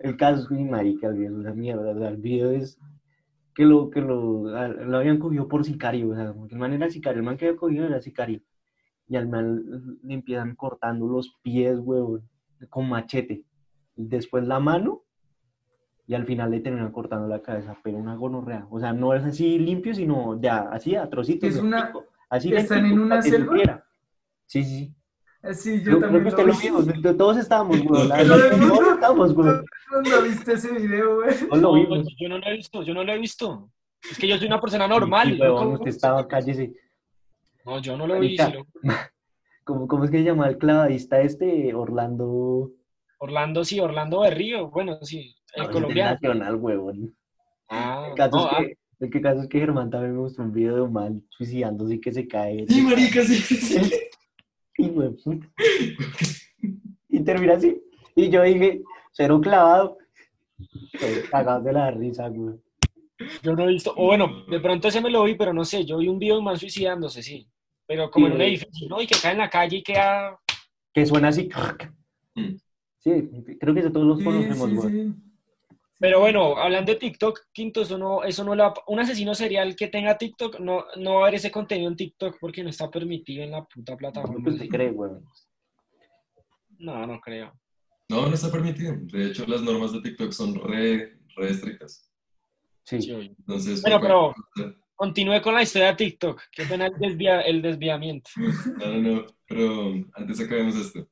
El caso es que mi marica, güey, es una mierda, o sea, el video es que lo, que lo, lo habían cogido por sicario, o sea, el man era sicario, el man que había cogido era sicario. Y al man le empiezan cortando los pies, güey, con machete. Después la mano, y al final le terminan cortando la cabeza, pero una gonorrea. O sea, no es así limpio, sino ya, así a trocitos. Es una- Así ¿Están en una selva? Sí, sí, sí. Eh, Sí, Yo yo creo también que lo lo vi. vimos, todos estábamos, güey. Todos estábamos, güey. ¿Cuándo viste ese video, güey? Lo No, vimos. yo no lo he visto, yo no lo he visto. Es que yo soy una persona normal. Sí, ¿Cómo- usted estaba, cállese. No, yo no lo vi. Lo- ¿Cómo, cómo es que se llama el clavadista este? Orlando. Orlando, sí, Orlando Berrío. Bueno, sí, el no, colombiano. Nacional, huevón. Ah, El caso, no, es ah, que, el que caso es que Germán también me mostró un video de un man suicidándose y que se cae. Sí, marica, sí, sí, Y, termina así. Y yo dije, cero clavado. Todos Cagados de la risa, güey. yo no he visto. O bueno, de pronto ese me lo vi, pero no sé. Yo vi un video de un man suicidándose, sí. Pero como Sí, en un edificio, ¿no? Y que cae en la calle y queda. Que suena así. Mm. Sí, creo que eso todos los Sí, conocemos, sí, güey. sí. Pero bueno, hablando de TikTok, Quinto, eso no, eso no la, un asesino serial que tenga TikTok, no, no va a haber ese contenido en TikTok porque no está permitido en la puta plataforma. ¿Qué usted cree, güey? No, no creo. No, no está permitido. De hecho, las normas de TikTok son re, re estrictas. Sí. Entonces, Bueno, pero- cualquier Continúe con la historia de TikTok. Qué pena el, desvia- el desviamiento. No, no, no. Pero antes acabemos esto.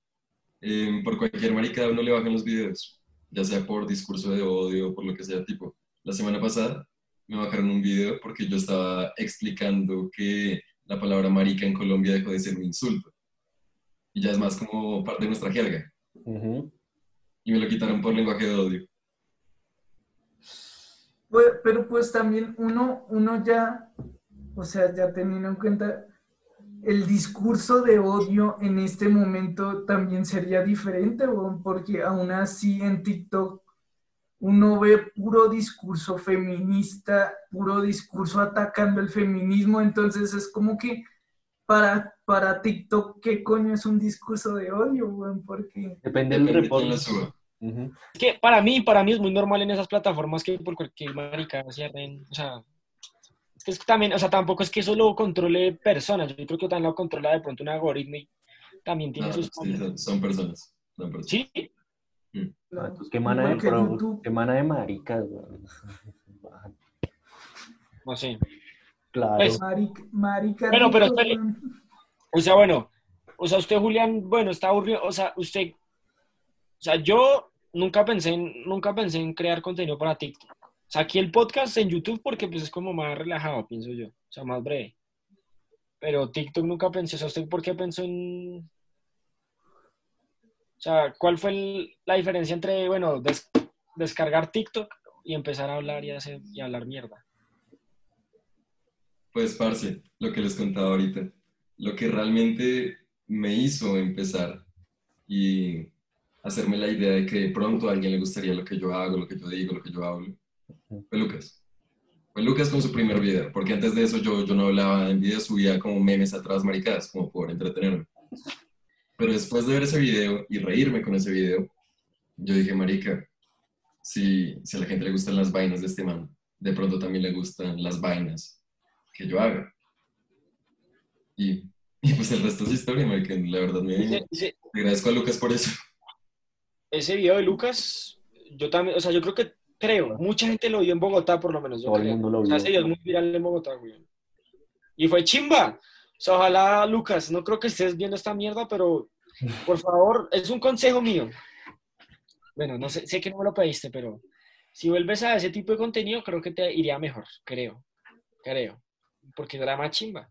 Eh, por cualquier maricada uno le bajan los videos. Ya sea por discurso de odio o por lo que sea. Tipo, la semana pasada me bajaron un video porque yo estaba explicando que la palabra marica en Colombia dejó de ser un insulto. Y ya es más como parte de nuestra jerga. Y me lo quitaron por lenguaje de odio. Pues, pero pues también uno, uno ya, o sea, ya teniendo en cuenta el discurso de odio en este momento también sería diferente, porque aún así en TikTok uno ve puro discurso feminista, puro discurso atacando el feminismo, entonces es como que para, para TikTok, ¿qué coño es un discurso de odio, weón? Porque... Depende del reporte. Es que para mí, para mí es muy normal en esas plataformas que por cualquier marica cierren. O sea, es que también, o sea, tampoco es que eso lo controle personas. Yo creo que también lo controla de pronto un algoritmo y también tiene No, sus. sí, son, son personas. son personas. Sí, Ah, pues qué mana de, pro- YouTube. qué mana de maricas, güey. no sé. Claro. Pues, Marica, marica Bueno, pero. O sea, bueno, o sea, usted, Julián, bueno, está aburrido, o sea, usted, o sea, yo nunca pensé en, nunca pensé en crear contenido para TikTok. O sea, aquí el podcast en YouTube porque pues es como más relajado, pienso yo, o sea, más breve. Pero TikTok nunca pensé, o sea, ¿usted por qué pensó en... O sea, ¿cuál fue la diferencia entre, bueno, des- descargar TikTok y empezar a hablar y, hacer, y hablar mierda? Pues, parce, lo que les contaba ahorita, lo que realmente me hizo empezar y hacerme la idea de que de pronto a alguien le gustaría lo que yo hago, lo que yo digo, lo que yo hablo, fue Lucas. Fue Lucas con su primer video, porque antes de eso yo, yo no hablaba en video, subía como memes atrás maricadas, como por entretenerme. Pero después de ver ese video y reírme con ese video, yo dije, marica, si, si a la gente le gustan las vainas de este man, de pronto también le gustan las vainas que yo haga. Y, y pues el resto es historia, marica, la verdad me Ese- ese- le agradezco a Lucas por eso. ese video de Lucas, yo también, o sea, yo creo que, creo, mucha gente lo vio en Bogotá, por lo menos. Yo Todo el creo. mundo lo O sea, vio. ese video es muy viral en Bogotá, güey. Y fue chimba. O sea, ojalá, Lucas, no creo que estés viendo esta mierda, pero por favor, es un consejo mío. Bueno, no sé, sé que no me lo pediste, pero si vuelves a ese tipo de contenido, creo que te iría mejor, creo. Creo. Porque era más chimba.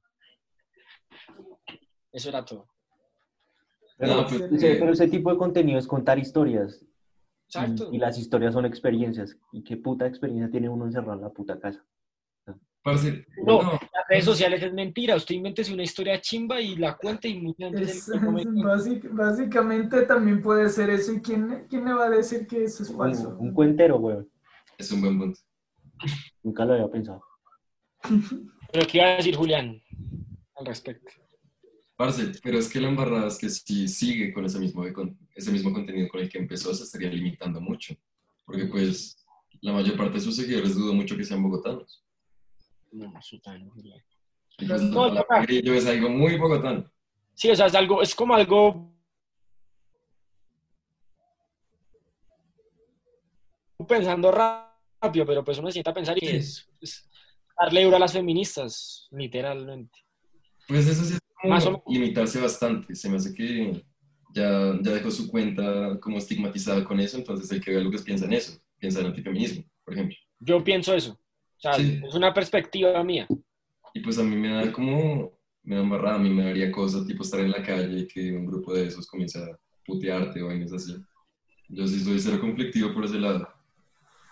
Eso era todo. Pero, No, pues, ese, eh, pero ese tipo de contenido es contar historias. Exacto. Y, y las historias son experiencias. ¿Y qué puta experiencia tiene uno encerrado en la puta casa? Parce, No. no, Las redes sociales es mentira. Usted invente una historia chimba y la cuenta y mucha gente Es- básic- básicamente también puede ser eso. ¿Y quién, quién le va a decir que eso es falso? Un, un cuentero, güey. es un buen punto. Nunca lo había pensado. Pero ¿qué iba a decir Julián al respecto? Parce, pero es que la embarrada es que si sigue con ese mismo, con ese mismo contenido con el que empezó, se estaría limitando mucho. Porque pues la mayor parte de sus seguidores dudo mucho que sean bogotanos. No. Y pues No, la grillo es algo muy bogotano. Sí, o sea, es algo, es como algo pensando rápido, pero pues uno se sienta a pensar y es, es darle duro a las feministas, literalmente. Pues eso sí es Más o limitarse bastante. Se me hace que ya, ya dejó su cuenta como estigmatizada con eso, entonces el que vea Lucas piensa en eso, piensa en antifeminismo, por ejemplo. Yo pienso eso. O sea, Sí. es una perspectiva mía. Y pues a mí me da como, me da embarrada, a mí me daría cosa tipo estar en la calle y que un grupo de esos comience a putearte o vainas así. Yo sí soy cero conflictivo por ese lado.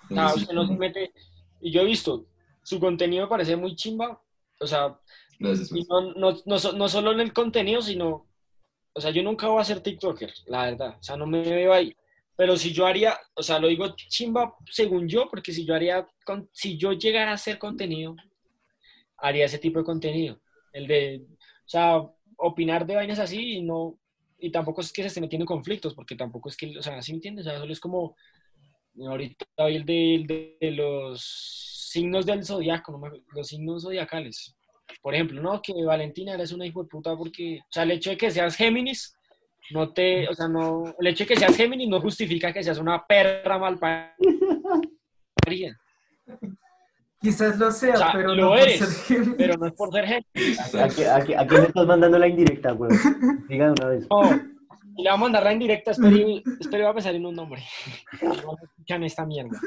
Entonces, Ah, sí, usted no se mete. Y yo he visto, su contenido me parece muy chimba. O sea, gracias. y no, no, no, so- no solo en el contenido, sino. O sea, yo nunca voy a ser TikToker, la verdad. O sea, no me veo ahí. Pero si yo haría, o sea, lo digo chimba según yo, porque si yo haría, si yo llegara a hacer contenido, haría ese tipo de contenido. El de, o sea, opinar de vainas así y no, y tampoco es que se esté metiendo en conflictos, porque tampoco es que, o sea, ¿sí entiendes? O sea, solo es como, ahorita vi el de, el de, los signos del zodiaco, no los signos zodiacales. Por ejemplo, no, que Valentina eres una hijo de puta porque, o sea, el hecho de que seas Géminis, no te, o sea, no, el hecho de que seas Géminis no justifica que seas una perra mal parida, Quizás lo sea, O sea, pero lo no por eres, ser Géminis. pero no es por ser Géminis. ¿A, qué- a qué- a quién le estás mandando la indirecta, weón? Diga de una vez. No, le vamos a mandar la indirecta, espero, espero va a pensar en un nombre. No escuchan esta mierda.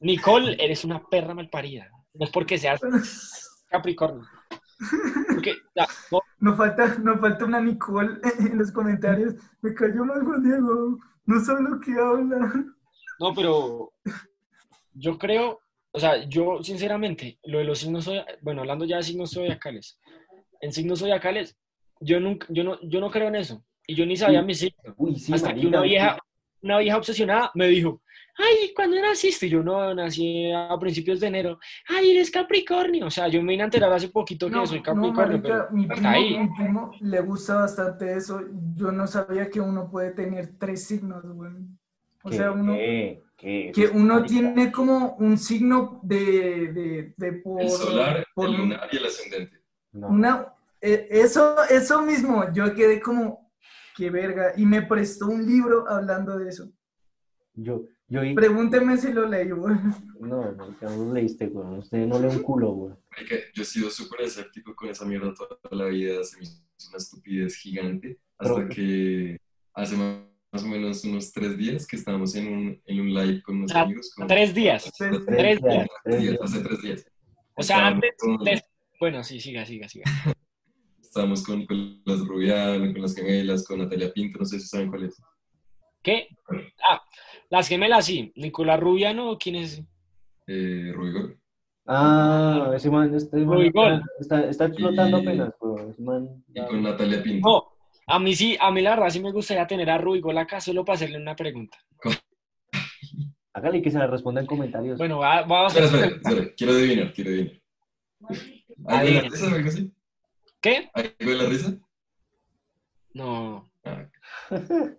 Nicole, eres una perra malparida. No es porque seas Capricornio. Porque, ya, no, Nos falta, nos falta una Nicole en los comentarios. Me cayó mal Juan Diego. No sabe lo que habla. no, pero yo creo, o sea, yo sinceramente, lo de los signos bueno, hablando ya de signos zodiacales, en signos zodiacales, yo nunca, yo no, yo no creo en eso. Y yo ni sabía mi signo. Uy, sí, hasta que una vieja, una vieja obsesionada me dijo, ay, ¿cuándo naciste? Y yo no, nací a principios de enero. Ay, eres Capricornio. O sea, yo me vine a enterar hace poquito que No, soy no, Capricornio, marica, pero mi hasta primo, ahí. mi primo le gusta bastante eso. Yo no sabía que uno puede tener tres signos, güey. O ¿Qué? sea, uno, ¿Qué? ¿Qué? que uno tiene como un signo de, de, de por, El solar, por el un- lunar y el ascendente. No. una, eh, eso, eso mismo, yo quedé como, qué verga, y me prestó un libro hablando de eso. Yo, yo, Pregúnteme si lo leí, güey. no, no lo leíste, weón. Usted no lee un culo. Marica, Yo he sido súper escéptico con esa mierda toda la vida, se me hizo una estupidez gigante, hasta Pero- que hace más más o menos unos tres días que estábamos en un, en un live con unos Ah, amigos. con- Tres días. Tres- Tres días. Tres días, hace tres días. O sea, Estábamos antes, con- bueno, sí, siga, siga, siga. Estábamos con, con las Rubiano, con las gemelas, con Natalia Pinto, no sé si saben cuál es. ¿Qué? Ah, las gemelas sí. Nicolás Rubiano, ¿quién es? Eh, Rubigol. Ah, ese man, este man está, está explotando Y- apenas, weón. Ese man, Y con Natalia Pinto. No, a mí sí, a mí la verdad sí me gustaría tener a Rubigol acá solo para hacerle una pregunta. Hágale que se la responda en comentarios. Bueno, va- vamos a Espera, hacer... espera, espera, quiero adivinar, quiero adivinar. ¿Algo de la risa o algo así? ¿Qué? ¿Algo de la risa? No. Ah,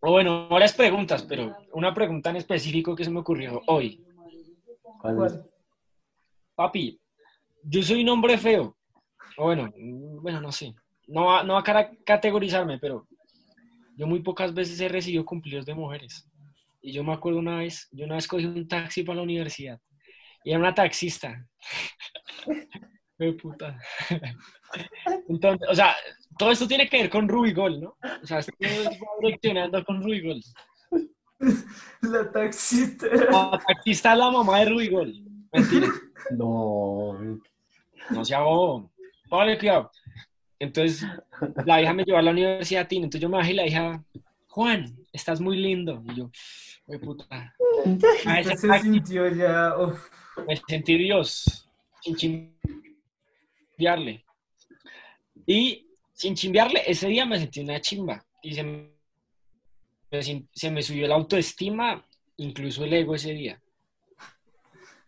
O bueno, varias preguntas, pero una pregunta en específico que se me ocurrió hoy. ¿Cuál es? ¿Cuál? Papi, yo soy un hombre feo. O bueno, bueno, no sé. No va, no va a categorizarme, pero yo muy pocas veces he recibido cumplidos de mujeres. Y yo me acuerdo una vez, yo una vez cogí un taxi para la universidad. Y era una taxista. Puta. Entonces, o sea, todo esto tiene que ver con Rubigol, ¿no? O sea, estoy direccionando con Rubigol. La taxista. La taxista es la mamá de Rubigol. Mentira. No. No sea bobo. Póngale cuidado. Entonces, la hija me llevó a la universidad Tina. Entonces yo me bajé y la hija, Juan, estás muy lindo. Y yo, "Güey, puta. A Usted se sintió ya. uf. me sentí Dios. Sin chimbiarle. Y sin chimbiarle, ese día me sentí una chimba. Y se me, se me subió la autoestima, incluso el ego ese día.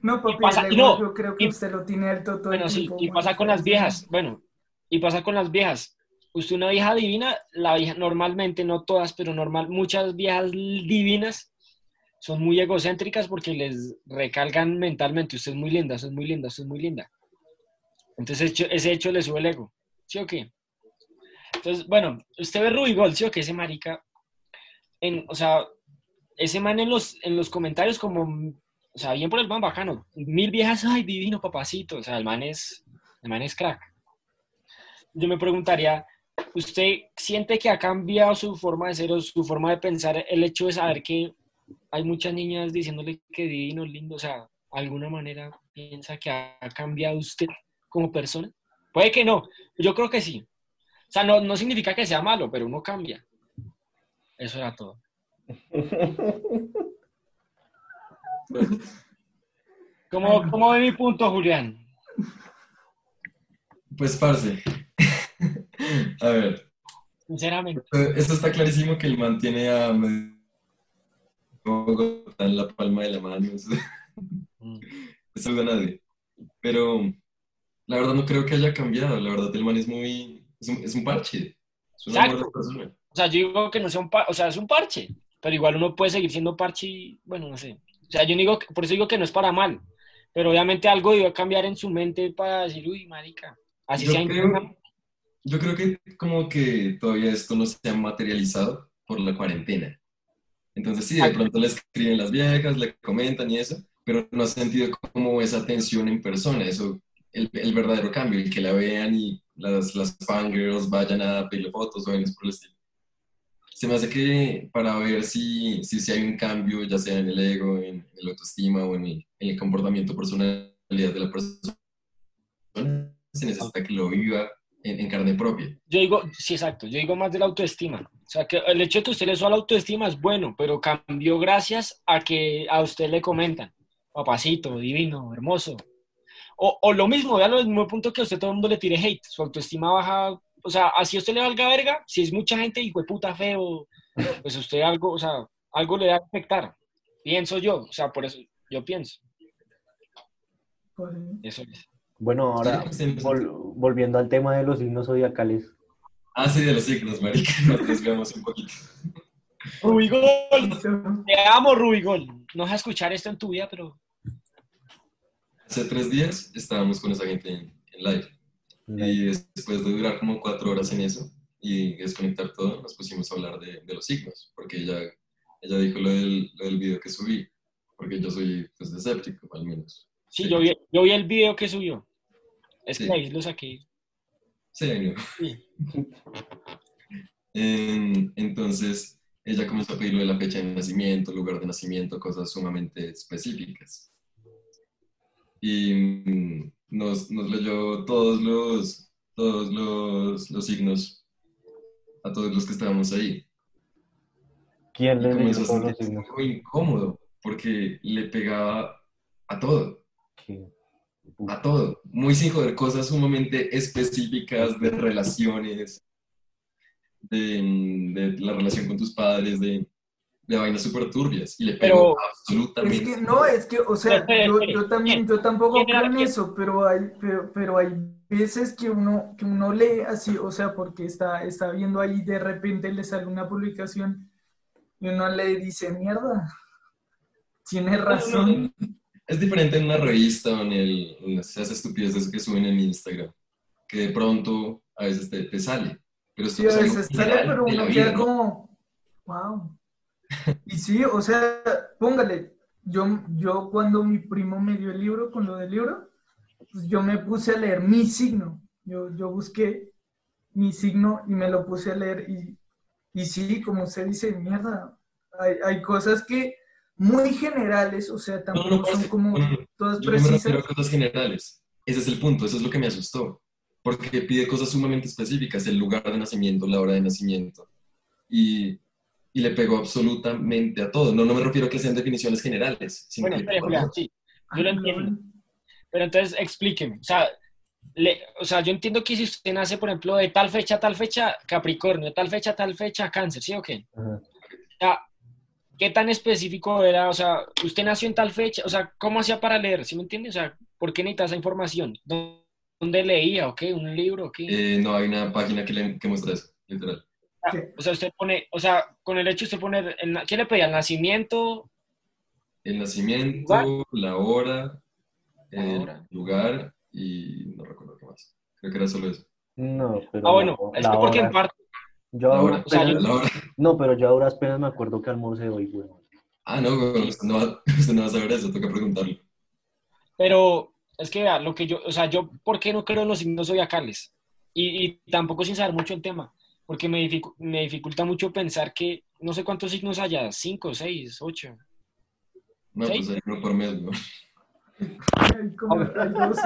No, papi, pasa- el y ego no, yo creo que y- usted lo tiene alto todo el Bueno, sí, tiempo, y güey. pasa con las viejas. Bueno, y pasa con las viejas. Usted una vieja divina, la vieja normalmente, no todas, pero normal, muchas viejas divinas son muy egocéntricas porque les recalcan mentalmente, usted es muy linda, usted es muy linda, usted es muy linda. Entonces ese hecho le sube el ego. ¿Sí o qué? Entonces, bueno, usted ve Rubigol, ¿sí o qué? Ese marica, en, o sea, ese man en los, en los comentarios como, o sea, bien por el man bacano. Mil viejas, ay, divino, papacito. O sea, el man es, el man es crack. Yo me preguntaría, ¿usted siente que ha cambiado su forma de ser o su forma de pensar el hecho de saber que hay muchas niñas diciéndole que divino, lindo? O sea, ¿alguna manera piensa que ha cambiado usted como persona? Puede que no, yo creo que sí. O sea, no, no significa que sea malo, pero uno cambia. Eso era todo. ¿Cómo, ¿Cómo ve mi punto, Julián? Pues, parce. a ver. Sinceramente. Esto está clarísimo que él mantiene a Bogotá en la palma de la mano. Eso, Mm. eso a nadie. Pero la verdad no creo que haya cambiado. La verdad, el man es muy. Es un, es un parche. Es Exacto. persona. O sea, yo digo que no sea un parche, o sea, es un parche, pero igual uno puede seguir siendo parche y, bueno, no sé. O sea, yo digo, que- por eso digo que no es para mal, pero obviamente algo debió cambiar en su mente para decir, uy, marica, así Yo sea creo- Yo creo que como que todavía esto no se ha materializado por la cuarentena. Entonces sí, de pronto le escriben las viejas, le comentan y eso, pero no ha sentido como esa tensión en persona, eso, el, el verdadero cambio, el que la vean y las, las fangirls vayan a pedirle fotos o vainas por el estilo. Se me hace que para ver si, si, si hay un cambio, ya sea en el ego, en, el autoestima o en el, en el comportamiento, personalidad de la persona, se necesita que lo viva en, en carne propia. Yo digo, sí, exacto, yo digo más de la autoestima. O sea, que el hecho de que usted le suba la autoestima es bueno, pero cambió gracias a que a usted le comentan, papacito, divino, hermoso. O, o lo mismo, vean el mismo punto que a usted todo el mundo le tire hate, su autoestima baja, o sea, así a usted le valga verga, si es mucha gente y fue puta feo, pues usted algo, o sea, algo le va a afectar. Pienso yo, o sea, por eso yo pienso, eso es. Bueno, ahora vol- volviendo al tema de los signos zodiacales. Ah, sí, de los signos, marica, nos desviamos un poquito. Rubigol, te amo, Rubigol. No vas a escuchar esto en tu vida, pero Hace tres días estábamos con esa gente en, en live y después de durar como cuatro horas en eso y desconectar todo, nos pusimos a hablar de, de los signos, porque ella, ella dijo lo del, lo del video que subí, porque yo soy pues escéptico, al menos. sí, yo vi, yo vi el video que subió. Es que Sí. ahí lo saqué. Sí, no. Sí. En- entonces, ella comenzó a pedir lo de la fecha de nacimiento, lugar de nacimiento, cosas sumamente específicas. Y mm, nos, nos leyó todos los, todos los, los signos a todos los que estábamos ahí. ¿Quién le leyó todos los signos? poco incómodo porque le pegaba a todo. A todo, muy sin joder, cosas sumamente específicas de relaciones, de, de la relación con tus padres, de, de vainas súper turbias. Y le pegó Pero- absolutamente. Es que no, es que, o sea, yo, yo también, yo tampoco ¿Quién creo en eso, pero hay, pero, pero hay veces que uno, que uno lee así, o sea, porque está, está viendo ahí, de repente le sale una publicación y uno le dice, mierda, tiene razón. Es diferente en una revista o en, el, en esas estupideces que suben en Instagram, que de pronto a veces te, te sale. Pero esto Sí, a es veces sale, pero uno queda ¿no? como, wow. Y sí, o sea, póngale, yo, yo cuando mi primo me dio el libro, con lo del libro, pues yo me puse a leer mi signo. Yo, yo busqué mi signo y me lo puse a leer y, y sí, como usted dice, mierda, hay, hay cosas que muy generales, o sea, No, tampoco no, son parce, como no, no, todas Yo no me precisas. a cosas generales. Ese es el punto, eso es lo que me asustó. Porque pide cosas sumamente específicas, el lugar de nacimiento, la hora de nacimiento. Y, y le pegó absolutamente a todo. No, no me refiero a que sean definiciones generales, sino Bueno, Julián, sí, yo lo entiendo. Pero entonces explíqueme. O sea, le- o sea, yo entiendo que si usted nace, por ejemplo, de tal fecha a tal fecha, Capricornio, de tal fecha a tal fecha, Cáncer, ¿sí o qué? Ajá. O sea, ¿qué tan específico era? O sea, usted nació en tal fecha, o sea, ¿cómo hacía para leer? ¿Sí me entiende? O sea, ¿por qué necesita esa información? ¿Dó- ¿Dónde leía o qué? ¿Un libro o qué? Eh, no hay una página que, le, que muestre eso, literal. O sea, usted pone, o sea, con el hecho de usted poner, el ¿qué le pedía? ¿El nacimiento? El nacimiento, ¿Lugar? la hora, La el hora. lugar y no recuerdo qué más. Creo que era solo eso. No, pero Ah, bueno, es que porque en hora- parte, yo La hora, o sea, penas- yo- la hora. No, pero yo a duras penas me acuerdo que almorcé hoy, güey. Ah, no, güey, usted no, va, usted no va a saber eso, toca preguntarlo. Pero es que vea, lo que yo, o sea, yo, ¿por qué no creo en los signos zodiacales? Y, y tampoco sin saber mucho el tema. Porque me, dificu- me dificulta mucho pensar que no sé cuántos signos haya, cinco, seis, ocho. No, ¿Sí? pues hay uno por hay 12.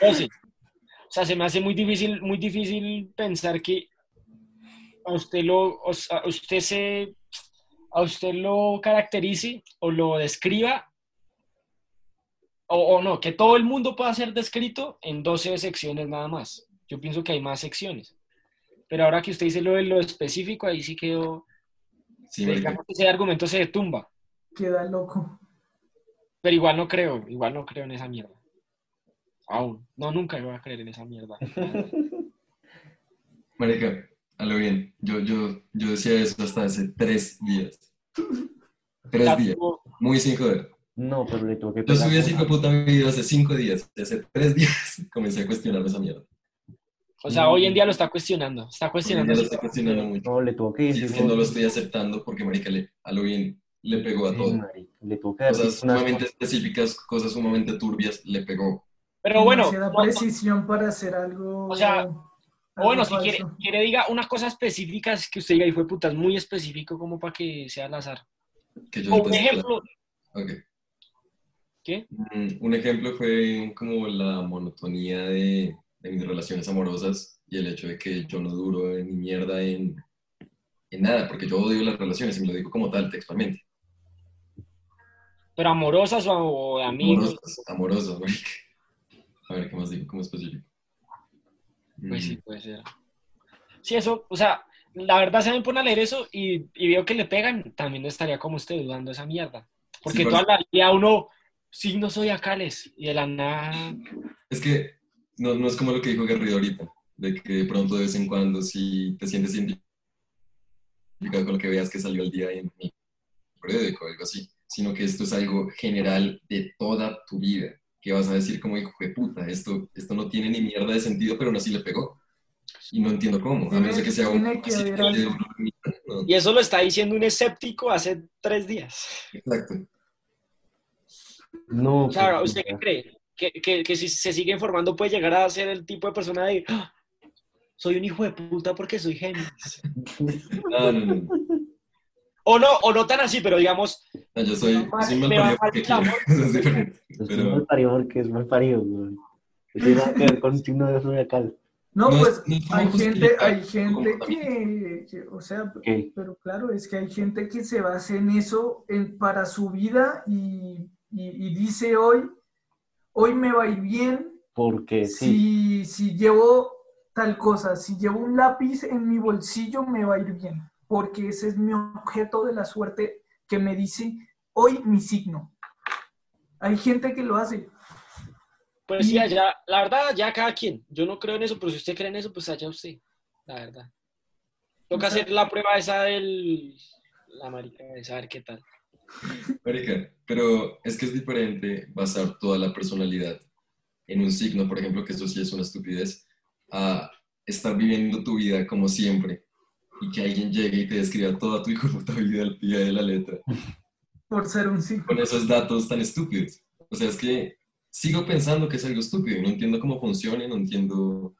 Doce. O sea, se me hace muy difícil, muy difícil pensar que a usted lo, a usted se, a usted lo caracterice o lo describa, o, o no, que todo el mundo pueda ser descrito en 12 secciones nada más. Yo pienso que hay más secciones. Pero ahora que usted dice lo de lo específico, ahí sí quedó, Sí, marica. digamos que ese argumento se tumba. Queda loco. Pero igual no creo, igual no creo en esa mierda. Aún. No, nunca voy a creer en esa mierda. Marica, a lo bien. Yo, yo, yo decía eso hasta hace tres días. Tres Ya días. tuvo- Muy sin joder. No, pero le tuvo que Yo subí de puta video hace cinco días. y Hace tres días comencé a cuestionarme esa mierda. O sea, hoy en día lo está cuestionando. Está cuestionando. lo si- estoy cuestionando mucho. No, le tuvo que Sí, decir. es que no lo estoy aceptando porque, marica, le, a lo bien le pegó a Sí, todo. marica, Le tuvo que Cosas sumamente específicas, cosas sumamente turbias, le pegó. Pero bueno, Demasiada no- precisión para hacer algo. O sea, algo o bueno, si falso. quiere, quiere diga unas cosas específicas que usted diga y fue putas muy específico como para que sea al azar. Que yo O un ejemplo, Ok. ¿qué? Mm, Un ejemplo fue como la monotonía de, de mis relaciones amorosas y el hecho de que yo no duro ni mierda en, en nada, porque yo odio las relaciones y me lo digo como tal textualmente. Pero amorosas o, de amigos. Amorosas, amorosas, marica. A ver, ¿qué más digo? ¿Cómo específico? Pues sí, Mm, puede ser. Sí, eso, o sea, la verdad se me pone a leer eso y, y veo que le pegan, también no estaría como usted dudando esa mierda. Porque Sí, toda la vida uno, signos zodiacales y de la nada. Es que no, no es como lo que dijo Garrido ahorita, de que de pronto de vez en cuando si te sientes identificado con lo que veas que salió el día en el periódico o algo así, sino que esto es algo general de toda tu vida, que vas a decir como hijo de puta, esto, esto no tiene ni mierda de sentido, pero aún así le pegó. Y no entiendo cómo, a menos de que sea un... Y eso lo está diciendo un escéptico hace tres días. exacto. No, O sea, pues, ¿usted qué cree? Que, que, que si se sigue informando puede llegar a ser el tipo de persona de "Ah, soy un hijo de puta porque soy Géminis. No, no, no. O no, o no tan así, pero digamos, No, yo soy, Me va soy mal- mal me va parido mal porque es diferente. Mal parido porque es mal parido, güey. No tiene nada que ver con signo de zodiacal. No, No es- pues hay gente, hay gente que, que, o sea, pero claro, es que hay gente que se basa en eso en- para su vida y, y- y dice hoy, hoy me va a ir bien Porque sí. si, si llevo tal cosa, si llevo un lápiz en mi bolsillo me va a ir bien, porque ese es mi objeto de la suerte que me dice hoy mi signo. Hay gente que lo hace. pues sí, allá, la verdad, ya cada quien. Yo no creo en eso, pero si usted cree en eso, pues allá usted, la verdad. Toca hacer la prueba esa del... La marica de saber qué tal. Marica, pero es que es diferente basar toda la personalidad en un signo, por ejemplo, que esto sí es una estupidez, a estar viviendo tu vida como siempre y que alguien llegue y te describa toda tu hijo puta vida al pie de la letra Por ser un signo. con esos datos tan estúpidos. O sea, es que sigo pensando que es algo estúpido y no entiendo cómo funciona, no entiendo...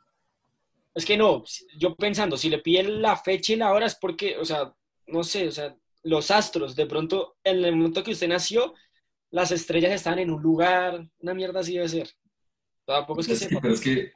Es que no, yo pensando, si le piden la fecha y la hora es porque, o sea, no sé, o sea, los astros, de pronto, en el momento que usted nació, las estrellas están en un lugar, una mierda así debe ser. Tampoco es que Es que- sepa. pero es que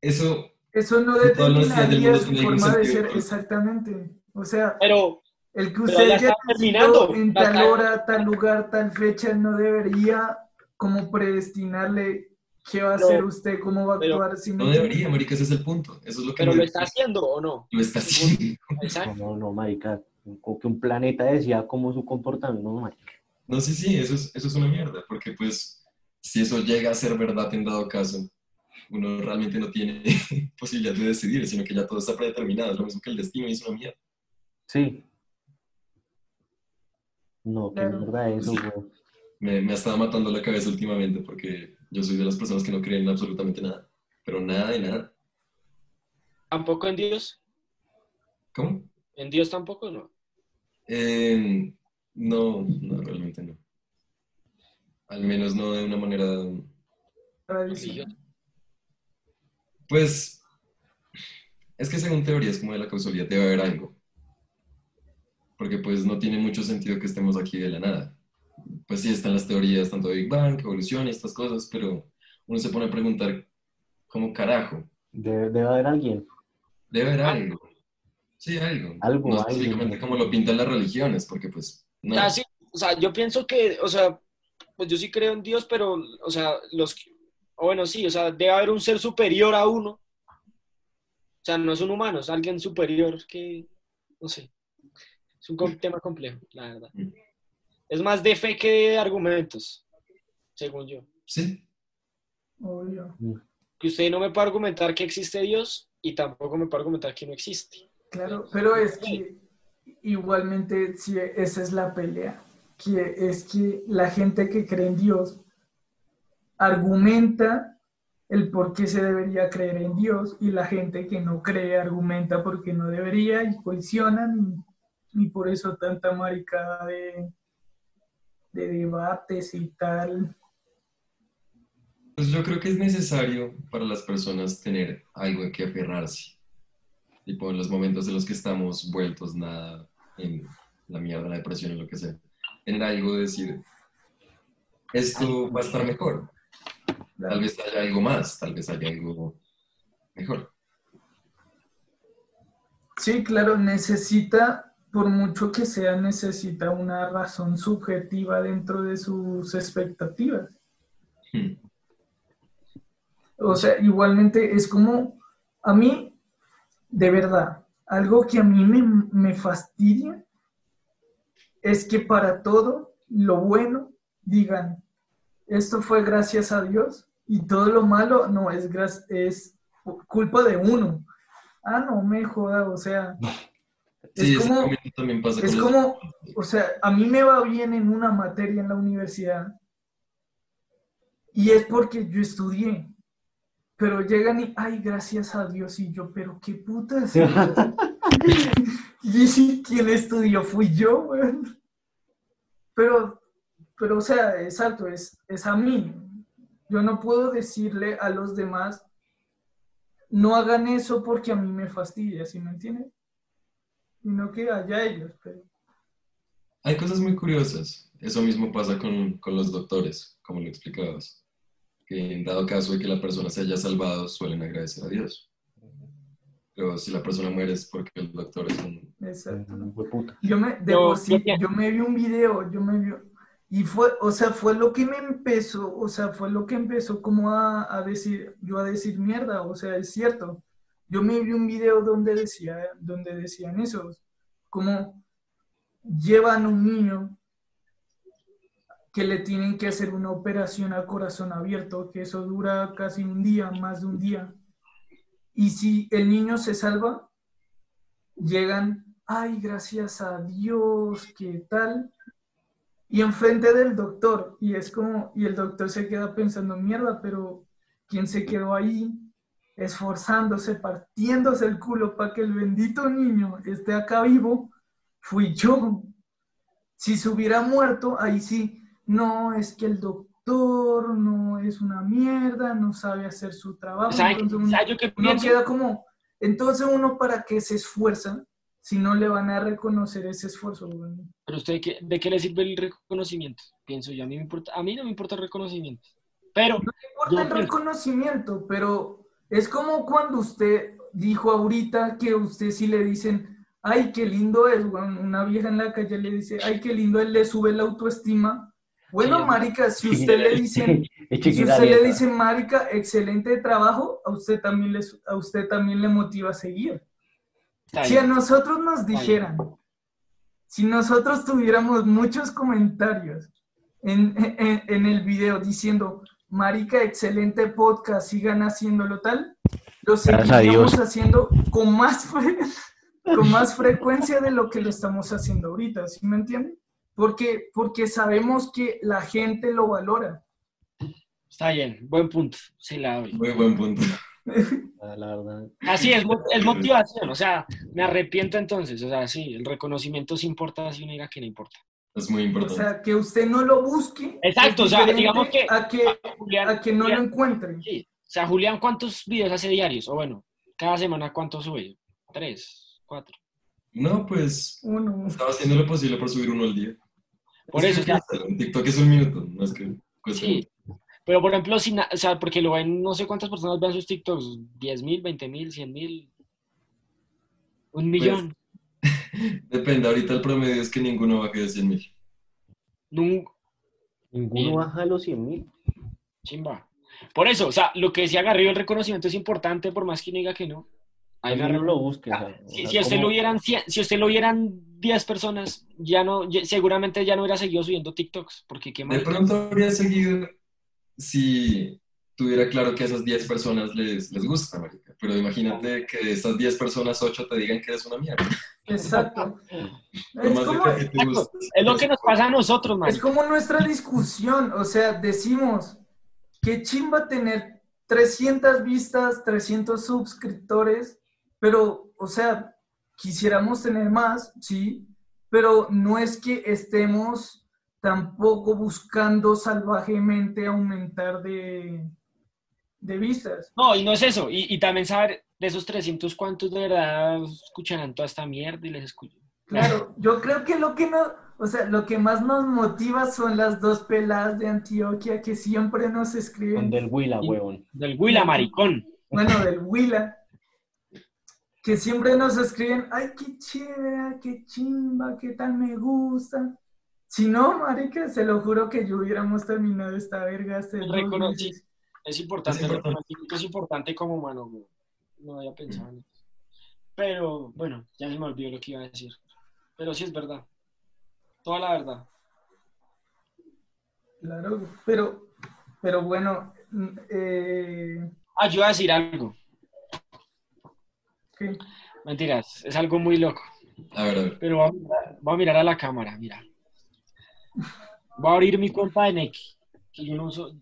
eso Eso no determinaría su forma de ser pero- exactamente. O sea, Pero, el que Pero usted ya terminando, en tal está- hora, tal lugar, tal fecha, no debería como predestinarle qué va a Pero- hacer usted, cómo va a pero- actuar. ¿sí me no debería, marica, ese es el punto. Eso es lo que pero me- lo está haciendo o no. lo está haciendo. No, no, marica. Que un planeta decía cómo su comportamiento, no, marica. No, sí, sí, eso es, eso es una mierda, porque pues si eso llega a ser verdad en dado caso, uno realmente no tiene posibilidad de decidir, sino que ya todo está predeterminado, es lo mismo que el destino y es una mierda. Sí. No, qué Claro. mierda eso, güey. Me, me ha estado matando la cabeza últimamente porque yo soy de las personas que no creen en absolutamente nada, pero nada de nada. Tampoco en Dios. ¿Cómo? En Dios tampoco, no. Eh, no, no, realmente no. Al menos no de una manera, Tradición. pues, Es que según teorías como de la causalidad debe haber algo. Porque pues no tiene mucho sentido que estemos aquí de la nada. Pues sí están las teorías tanto de Big Bang, evolución y estas cosas, pero uno se pone a preguntar, ¿cómo carajo? Debe, debe haber alguien. Debe haber algo. Sí, algo. Algo, no algo. específicamente como lo pintan las religiones, porque pues no. Ah, sí, o sea, yo pienso que, o sea, pues yo sí creo en Dios, pero, o sea, los, o bueno, sí, o sea, debe haber un ser superior a uno. O sea, no es un humano, es alguien superior que, no sé, es un tema complejo, la verdad. Mm. Es más de fe que de argumentos, según yo. Sí, Obvio. Que usted no me puede argumentar que existe Dios y tampoco me puede argumentar que no existe. Claro, pero es que igualmente sí, esa es la pelea, que es que la gente que cree en Dios argumenta el por qué se debería creer en Dios y la gente que no cree argumenta por qué no debería y colisionan y, y por eso tanta maricada de, de debates y tal. pues yo creo que es necesario para las personas tener algo en que aferrarse. Tipo en los momentos en los que estamos vueltos nada en la mierda, la depresión, en lo que sea. Tener algo de decir, esto va a estar mejor. Tal vez haya algo más, tal vez haya algo mejor. Sí, claro, necesita, por mucho que sea, necesita una razón subjetiva dentro de sus expectativas. Hmm. O sea, igualmente es como, a mí, de verdad, algo que a mí me, me fastidia es que para todo lo bueno digan, esto fue gracias a Dios y todo lo malo no es, es culpa de uno. Ah, no me joda, o sea, Sí, es como, también pasa es como, o sea, a mí me va bien en una materia en la universidad y es porque yo estudié. Pero llegan y, ay, gracias a Dios, y yo, pero qué putas. y si quien estudió fui yo, weón. Pero, pero, o sea, exacto, es, es a mí. Yo no puedo decirle a los demás, no hagan eso porque a mí me fastidia, ¿sí me entiendes? Sino que allá ellos, pero... Hay cosas muy curiosas. Eso mismo pasa con, con los doctores, como lo explicabas. En dado caso de que la persona se haya salvado, suelen agradecer a Dios. Pero si la persona muere es porque el doctor es un... Exacto. Yo me, de por sí, yo me vi un video, yo me vi, y fue, o sea, fue lo que me empezó, o sea, fue lo que empezó como a, a decir, yo a decir mierda, o sea, es cierto. Yo me vi un video donde decía, donde decían eso, como llevan un niño que le tienen que hacer una operación a corazón abierto, que eso dura casi un día, más de un día. Y si el niño se salva, llegan, ay, gracias a Dios, ¿qué tal? Y enfrente del doctor, y es como, y el doctor se queda pensando, mierda, pero ¿quién se quedó ahí esforzándose, partiéndose el culo para que el bendito niño esté acá vivo? Fui yo. Si se hubiera muerto, ahí sí, no, es que el doctor no es una mierda, no sabe hacer su trabajo. ¿Sabe, entonces uno- queda como, entonces uno para qué se esfuerza si no le van a reconocer ese esfuerzo. Pero usted, ¿qué- ¿de qué le sirve el reconocimiento? Pienso yo, a mí, me importa, a mí no me importa el reconocimiento. Pero, No importa Yo el pienso- reconocimiento, pero es como cuando usted dijo ahorita que usted sí le dicen, ay, qué lindo es, güey", una vieja en la calle le dice, ay, qué lindo él le sube la autoestima. Bueno, marica, si usted le dicen, si usted le dice, marica, excelente trabajo, a usted también le, a usted también le motiva a seguir. Si a nosotros nos dijeran, si nosotros tuviéramos muchos comentarios en, en- en el video diciendo, Marica, excelente podcast, sigan haciéndolo tal, lo seguiríamos haciendo con más, fre- con más frecuencia de lo que lo estamos haciendo ahorita, ¿sí me entienden? Porque, porque sabemos que la gente lo valora. está bien, buen punto, sí la doy. Muy buen punto. La verdad. Así es, es motivación, o sea, me arrepiento entonces, o sea, sí, el reconocimiento sí importa si uno diga que no importa. Es muy O importante. sea, que usted no lo busque. Exacto, o sea, digamos que- A que, Julián, a que no lo Julián- encuentre. sí, o sea, Julián, ¿cuántos videos hace diarios? O bueno, cada semana cuánto sube? ¿Tres? ¿Cuatro? No, pues Uno. estaba haciendo lo posible por subir uno al día. Por Es eso, que en TikTok es un minuto, no es que cueste Sí. Pero por ejemplo, si o sea, porque lo ven, no sé cuántas personas ven sus TikToks, 10 mil, 20 mil, 100 mil, un millón. Depende, ahorita el promedio es que ninguno baje de 100 mil. Ninguno Bien. baja a los 100 mil. chimba. Por eso, o sea, lo que decía Garrido, el reconocimiento es importante, por más que diga que no. Ahí no lo busque. o sea, Ah, o Si, sea, si usted como- lo vieran 100 si a usted lo vieran 10 personas, ya no, ya- seguramente ya no hubiera seguido subiendo TikToks, porque qué De pronto habría seguido si tuviera claro que a esas 10 personas les, les gusta, marica. Pero imagínate que de esas 10 personas, 8 te digan que eres una mierda. Exacto. Es como, que te. Es lo que nos pasa a nosotros, es marica. como nuestra discusión, o sea, decimos, qué chimba tener 300 vistas, 300 suscriptores, pero, o sea, quisiéramos tener más, sí, pero no es que estemos tampoco buscando salvajemente aumentar de, de vistas. No, y no es eso. Y, y también saber de esos 300 cuántos de verdad escucharán toda esta mierda y les escuchan. Claro, yo creo que lo que no, o sea, lo que más nos motiva son las dos peladas de Antioquia que siempre nos Con escriben, del Huila, huevón. Del Huila, maricón. bueno, del Huila, que siempre nos escriben, ay, qué chévere, qué chimba, qué tal me gusta. Si no, marica, se lo juro que yo hubiéramos terminado esta verga hace. Es importante, Es el reconocimiento es importante como humano, güey. No había pensado en eso. Pero, bueno, ya se me olvidó lo que iba a decir. Pero sí es verdad. Toda la verdad. Claro, pero, pero bueno, mm, eh, Ah, yo iba a decir algo. Mentiras, es algo muy loco. A ver, a ver. Pero voy a mirar, voy a, mirar a la cámara, mira. Voy a abrir mi cuenta de Neki. Que yo no uso.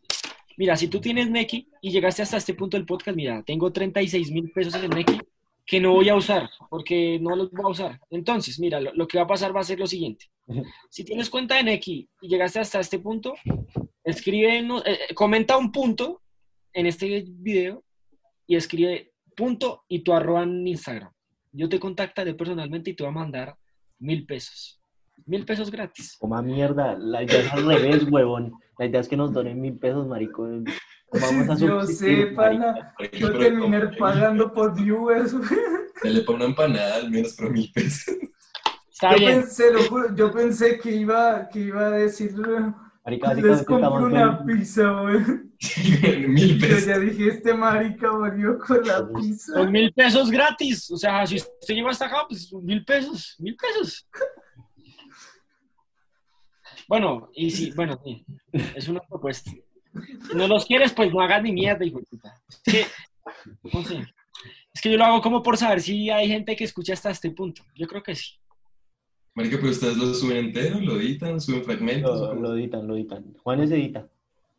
Mira, si tú tienes Neki y llegaste hasta este punto del podcast, mira, tengo 36 mil pesos en Neki que no voy a usar porque no los voy a usar. Entonces, mira, lo, lo que va a pasar va a ser lo siguiente. Si tienes cuenta de Neki y llegaste hasta este punto, escribe, eh, eh, comenta un punto en este video y escribe punto y tu arroba en Instagram. Yo te contactaré personalmente y te voy a mandar mil pesos. Mil pesos gratis. Coma mierda. La idea es al revés, huevón. La idea es que nos donen mil pesos, marico. Vamos a Yo sé, pana, yo terminé pagando por viewers. Dale para una empanada al menos por mil pesos. Está Yo bien. pensé, lo juro, yo pensé que iba, que iba a decir, Marica, les estamos una pizza, güey. mil Yo ya dije, este marica volvió con la pizza. Son mil pesos gratis. O sea, si usted llegó hasta acá, pues mil pesos. Mil pesos. Bueno, y si, bueno, sí, es una propuesta. Si no los quieres, pues no hagas ni mierda, hijo de puta. Es que, no sé. Es que yo lo hago como por saber si hay gente que escucha hasta este punto. Yo creo que sí. Marica, pero ustedes lo suben entero, lo editan, suben fragmentos. Lo, lo editan, lo editan. Juanes edita.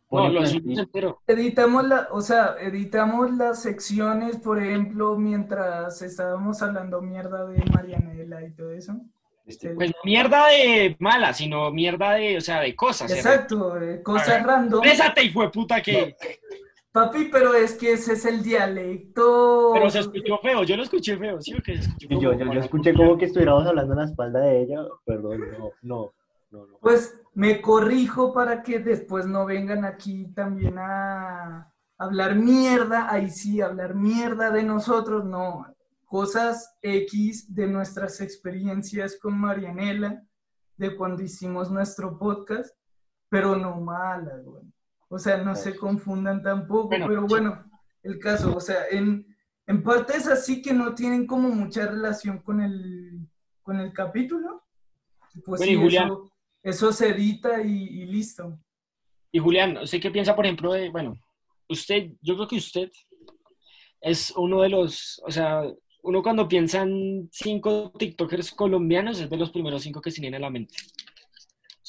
No, lo subimos entero. Editamos la, o sea, editamos las secciones, por ejemplo, mientras estábamos hablando mierda de Marianela y todo eso. Este, Pues no mierda de mala, sino mierda de, o sea, de cosas. exacto, eh, cosas random. Pésate, hijo de puta, que. Papi, pero es que ese es el dialecto. Pero se escuchó feo, yo lo escuché feo, ¿sí o qué? Se escuchó Y yo, yo, yo escuché como que estuviéramos hablando en la espalda de ella. Perdón, no, no, no. no. Pues me corrijo para que después no vengan aquí también a hablar mierda, ahí sí, hablar mierda de nosotros, no, cosas X de nuestras experiencias con Marianela, de cuando hicimos nuestro podcast, pero no malas, güey. O sea, no se confundan tampoco, Bueno, pero bueno, el caso, o sea, en, en parte es así que no tienen como mucha relación con el, con el capítulo. Pues Bueno, y sí, Julián. eso, eso se edita y, y listo. Y Julián, ¿usted qué piensa, por ejemplo, de, bueno, usted, yo creo que usted es uno de los, o sea, uno cuando piensa en cinco TikTokers colombianos es de los primeros cinco que se vienen a la mente.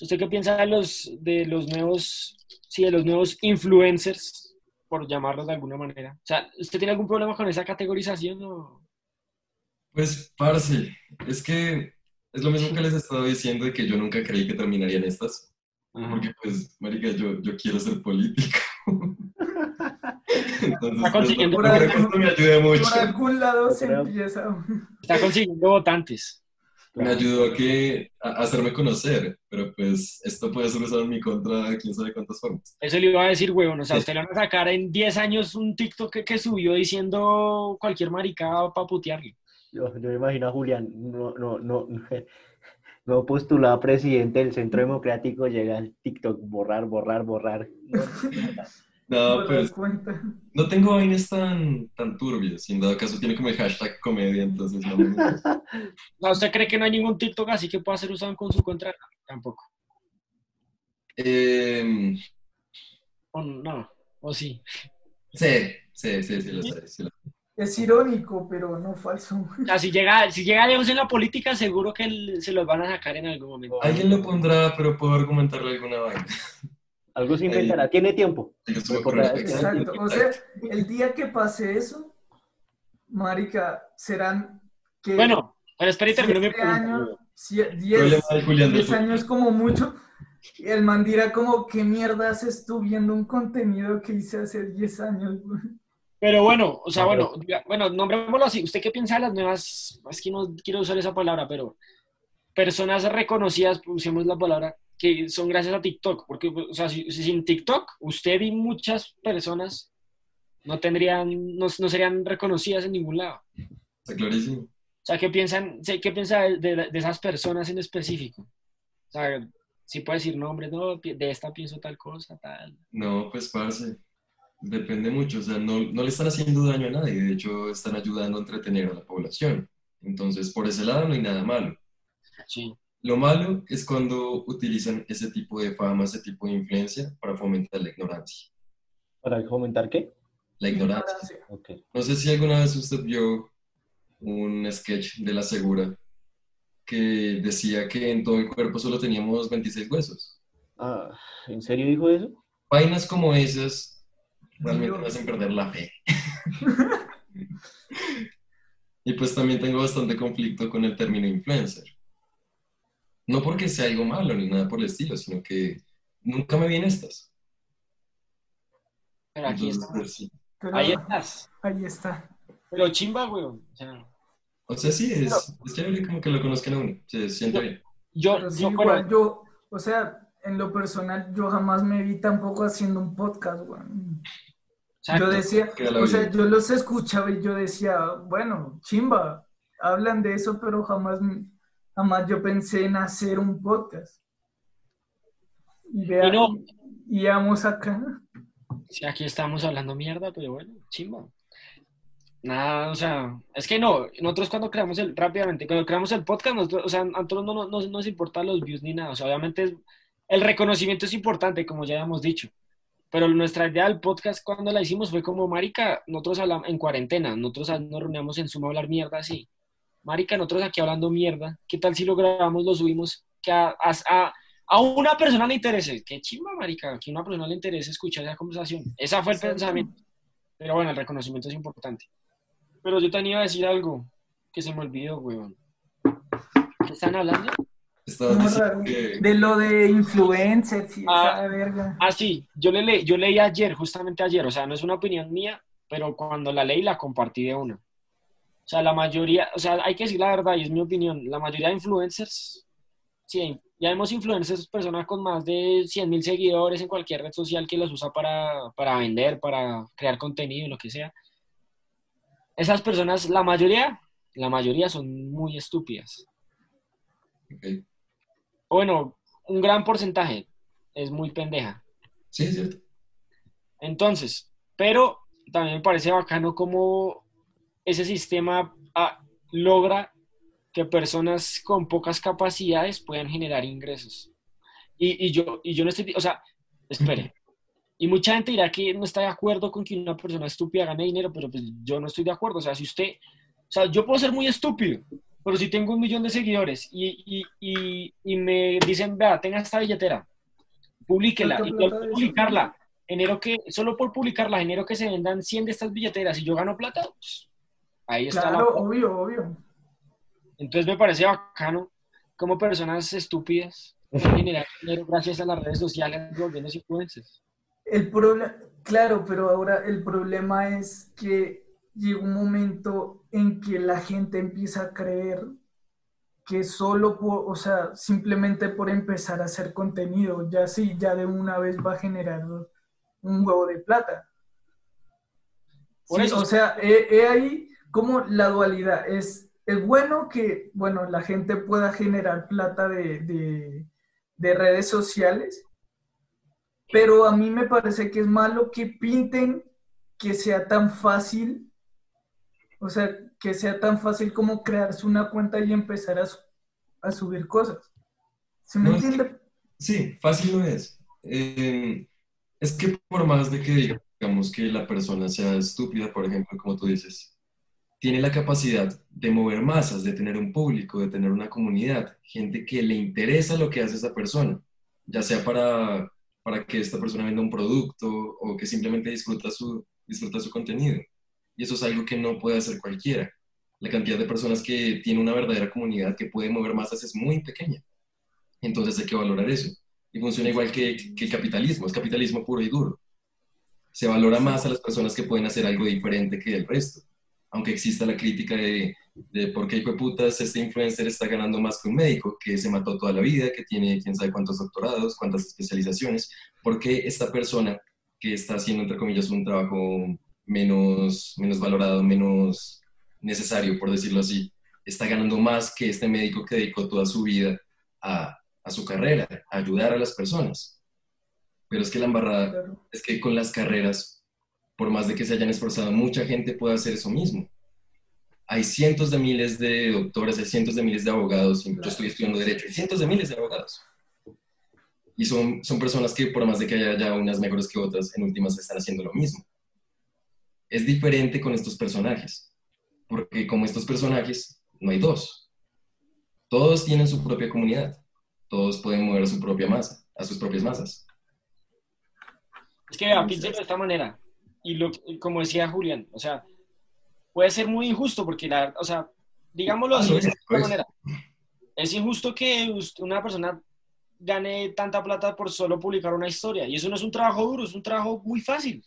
¿Usted qué piensa de los, de los nuevos, sí, de los nuevos influencers, por llamarlos de alguna manera? O sea, ¿usted tiene algún problema con esa categorización o...? Pues, parce, es que es lo mismo que les he estado diciendo de que yo nunca creí que terminarían estas. Ajá. Porque, pues, marica, yo, yo quiero ser político. Entonces, Está pues, consiguiendo- no creo que esto me ayude mucho. Por algún lado se empieza. Está consiguiendo votantes. Me ayudó a, que, a hacerme conocer, pero pues esto puede ser usado en mi contra quién sabe cuántas formas. Eso le iba a decir, huevón. O sea, usted le van a sacar en 10 años un TikTok que, que subió diciendo cualquier maricada para putearle. Yo, yo me imagino a Julián, no, no, no, no postulado a presidente del Centro Democrático, llega al TikTok, borrar, borrar, borrar. No, pues dar cuenta. no tengo vainas tan, tan turbias. Si en dado caso tiene como el hashtag comedia, entonces no me gusta. O sea, ¿usted cree que no hay ningún TikTok así que pueda ser usado con su contra? Tampoco. Eh, O no, o sí. sí, sí, sí, sí, lo sé. sí lo sé. Es irónico, pero no falso. O sea, si llega, si llega lejos en la política, seguro que el- se los van a sacar en algún momento. Alguien lo pondrá, pero puedo argumentarle alguna vaina. Algo se inventará, tiene tiempo. Exacto. O sea, el día que pase eso, marica, serán que Bueno, pero espera y termino mi pregunta. años, huevón. sie- diez, Problema de Julián del diez años como mucho. Y el man dirá como, ¿qué mierda haces tú viendo un contenido que hice hace 10 años? güey?" Pero bueno, o sea, No, bueno, diga- bueno, nombrémoslo así. ¿Usted qué piensa de las nuevas, es que no quiero usar esa palabra, pero personas reconocidas, usemos la palabra, que son gracias a TikTok? Porque, o sea, si, si sin TikTok, usted y muchas personas no tendrían, no, no serían reconocidas en ningún lado. Está clarísimo. O sea, ¿qué piensan, qué piensa de, de- de esas personas en específico? O sea, si puede decir nombres, no, de esta pienso tal cosa, tal. No, pues parce, depende mucho, o sea, no, no le están haciendo daño a nadie, de hecho están ayudando a entretener a la población. Entonces, por ese lado no hay nada malo. Sí. Lo malo es cuando utilizan ese tipo de fama, ese tipo de influencia para fomentar la ignorancia. ¿Para comentar qué? La ignorancia. No sé si alguna vez usted vio un sketch de la Segura que decía que en todo el cuerpo solo teníamos 26 huesos. Ah, ¿En serio dijo eso? Vainas como esas realmente me hacen perder la fe. y pues también tengo bastante conflicto con el término influencer. No porque sea algo malo ni nada por el estilo, sino que nunca me vienen estas. Pero aquí Entonces, está. pues, sí. Pero Ahí estás. ahí está. Pero chimba, weón. O sea, O sea, sí, es, es chévere como que lo conozcan a uno. Se siente bien. yo, Pero sí, yo, igual yo, o sea, en lo personal, yo jamás me vi tampoco haciendo un podcast, güey. exacto. Yo decía, o sea, yo los escuchaba y yo decía, bueno, chimba, hablan de eso, pero jamás, jamás yo pensé en hacer un podcast. Y, vea, Y no. y vamos acá. Sí, aquí estamos hablando mierda, pero bueno, chimba. Nada, o sea, es que no, nosotros cuando creamos el, rápidamente, cuando creamos el podcast, nosotros, o sea, a nosotros no, no, no nos importa los views ni nada, o sea, obviamente es- el reconocimiento es importante, como ya habíamos dicho, pero nuestra idea del podcast cuando la hicimos fue como, marica, nosotros hablamos en cuarentena, nosotros nos reuníamos en Zoom a hablar mierda así, marica, nosotros aquí hablando mierda, ¿qué tal si lo grabamos, lo subimos, que a, a, a- a una persona le interese? Qué chimba, marica, que a una persona le interese escuchar esa conversación. Ese fue el pensamiento. Pero bueno, el reconocimiento es importante. Pero yo tenía que decir algo que se me olvidó, weón. ¿Qué están hablando? Que... De lo de influencers y Ah. esa verga. Ah, sí, yo, le leí, yo leí ayer, justamente ayer, o sea, no es una opinión mía, pero cuando la leí la compartí de una. O sea, la mayoría, o sea, hay que decir la verdad, y es mi opinión, la mayoría de influencers, sí, ya vemos influencers, personas con más de 100 mil seguidores en cualquier red social que los usa para, para vender, para crear contenido, lo que sea. Esas personas, la mayoría, la mayoría son muy estúpidas. Ok. O Bueno, un gran porcentaje es muy pendeja. Sí, es cierto. Entonces, pero también me parece bacano cómo ese sistema ah, logra que personas con pocas capacidades puedan generar ingresos. Y, y yo, y yo no estoy, o sea, espere. Y mucha gente dirá que no está de acuerdo con que una persona estúpida gane dinero, pero pues yo no estoy de acuerdo. O sea, si usted, o sea, yo puedo ser muy estúpido, pero si tengo un millón de seguidores y, y, y, me dicen, vea, tenga esta billetera, publíquela, ¿Cuánta y yo publicarla, enero que, solo por publicarla, enero que se vendan 100 de estas billeteras y yo gano plata, pues, ahí está la... Claro, obvio, obvio. Entonces me parece bacano como personas estúpidas generar dinero gracias a las redes sociales volviéndose influencers. El problema, Claro, pero ahora el problema es que llega un momento en que la gente empieza a creer que solo por, o sea, simplemente por empezar a hacer contenido, ya sí, ya de una vez va a generar un huevo de plata. o sea, he, ahí como la dualidad. Es, es bueno que, bueno, la gente pueda generar plata de, de redes sociales, pero a mí me parece que es malo que pinten que sea tan fácil, o sea, que sea tan fácil como crearse una cuenta y empezar a, subir cosas. ¿Se me entiende? Sí, fácil no es. Eh, es que por más de que digamos que la persona sea estúpida, por ejemplo, como tú dices, tiene la capacidad de mover masas, de tener un público, de tener una comunidad, gente que le interesa lo que hace esa persona, ya sea para para que esta persona venda un producto o que simplemente disfruta su, disfruta su contenido. Y eso es algo que no puede hacer cualquiera. La cantidad de personas que tiene una verdadera comunidad que puede mover masas es muy pequeña. Entonces hay que valorar eso. Y funciona igual que, que el capitalismo, es capitalismo puro y duro. Se valora más a las personas que pueden hacer algo diferente que el resto. Aunque exista la crítica de de por qué, hijo de putas, este influencer está ganando más que un médico que se mató toda la vida, que tiene quién sabe cuántos doctorados, cuántas especializaciones, por qué esta persona que está haciendo, entre comillas, un trabajo menos, menos valorado, menos necesario, por decirlo así, está ganando más que este médico que dedicó toda su vida a, a su carrera, a ayudar a las personas. Pero es que la embarrada es que con las carreras, por más de que se hayan esforzado, mucha gente puede hacer eso mismo hay cientos de miles de doctores, hay cientos de miles de abogados, yo estoy estudiando Derecho, hay cientos de miles de abogados. Y son, son personas que por más de que haya ya unas mejores que otras, en últimas están haciendo lo mismo. Es diferente con estos personajes, porque como estos personajes, no hay dos. Todos tienen su propia comunidad, todos pueden mover a su propia masa, a sus propias masas. Es que a de esta manera, y lo, como decía Julián, o sea, puede ser muy injusto porque, la, o sea, digámoslo así, de esta pues. manera, es injusto que una persona gane tanta plata por solo publicar una historia. Y eso no es un trabajo duro, es un trabajo muy fácil.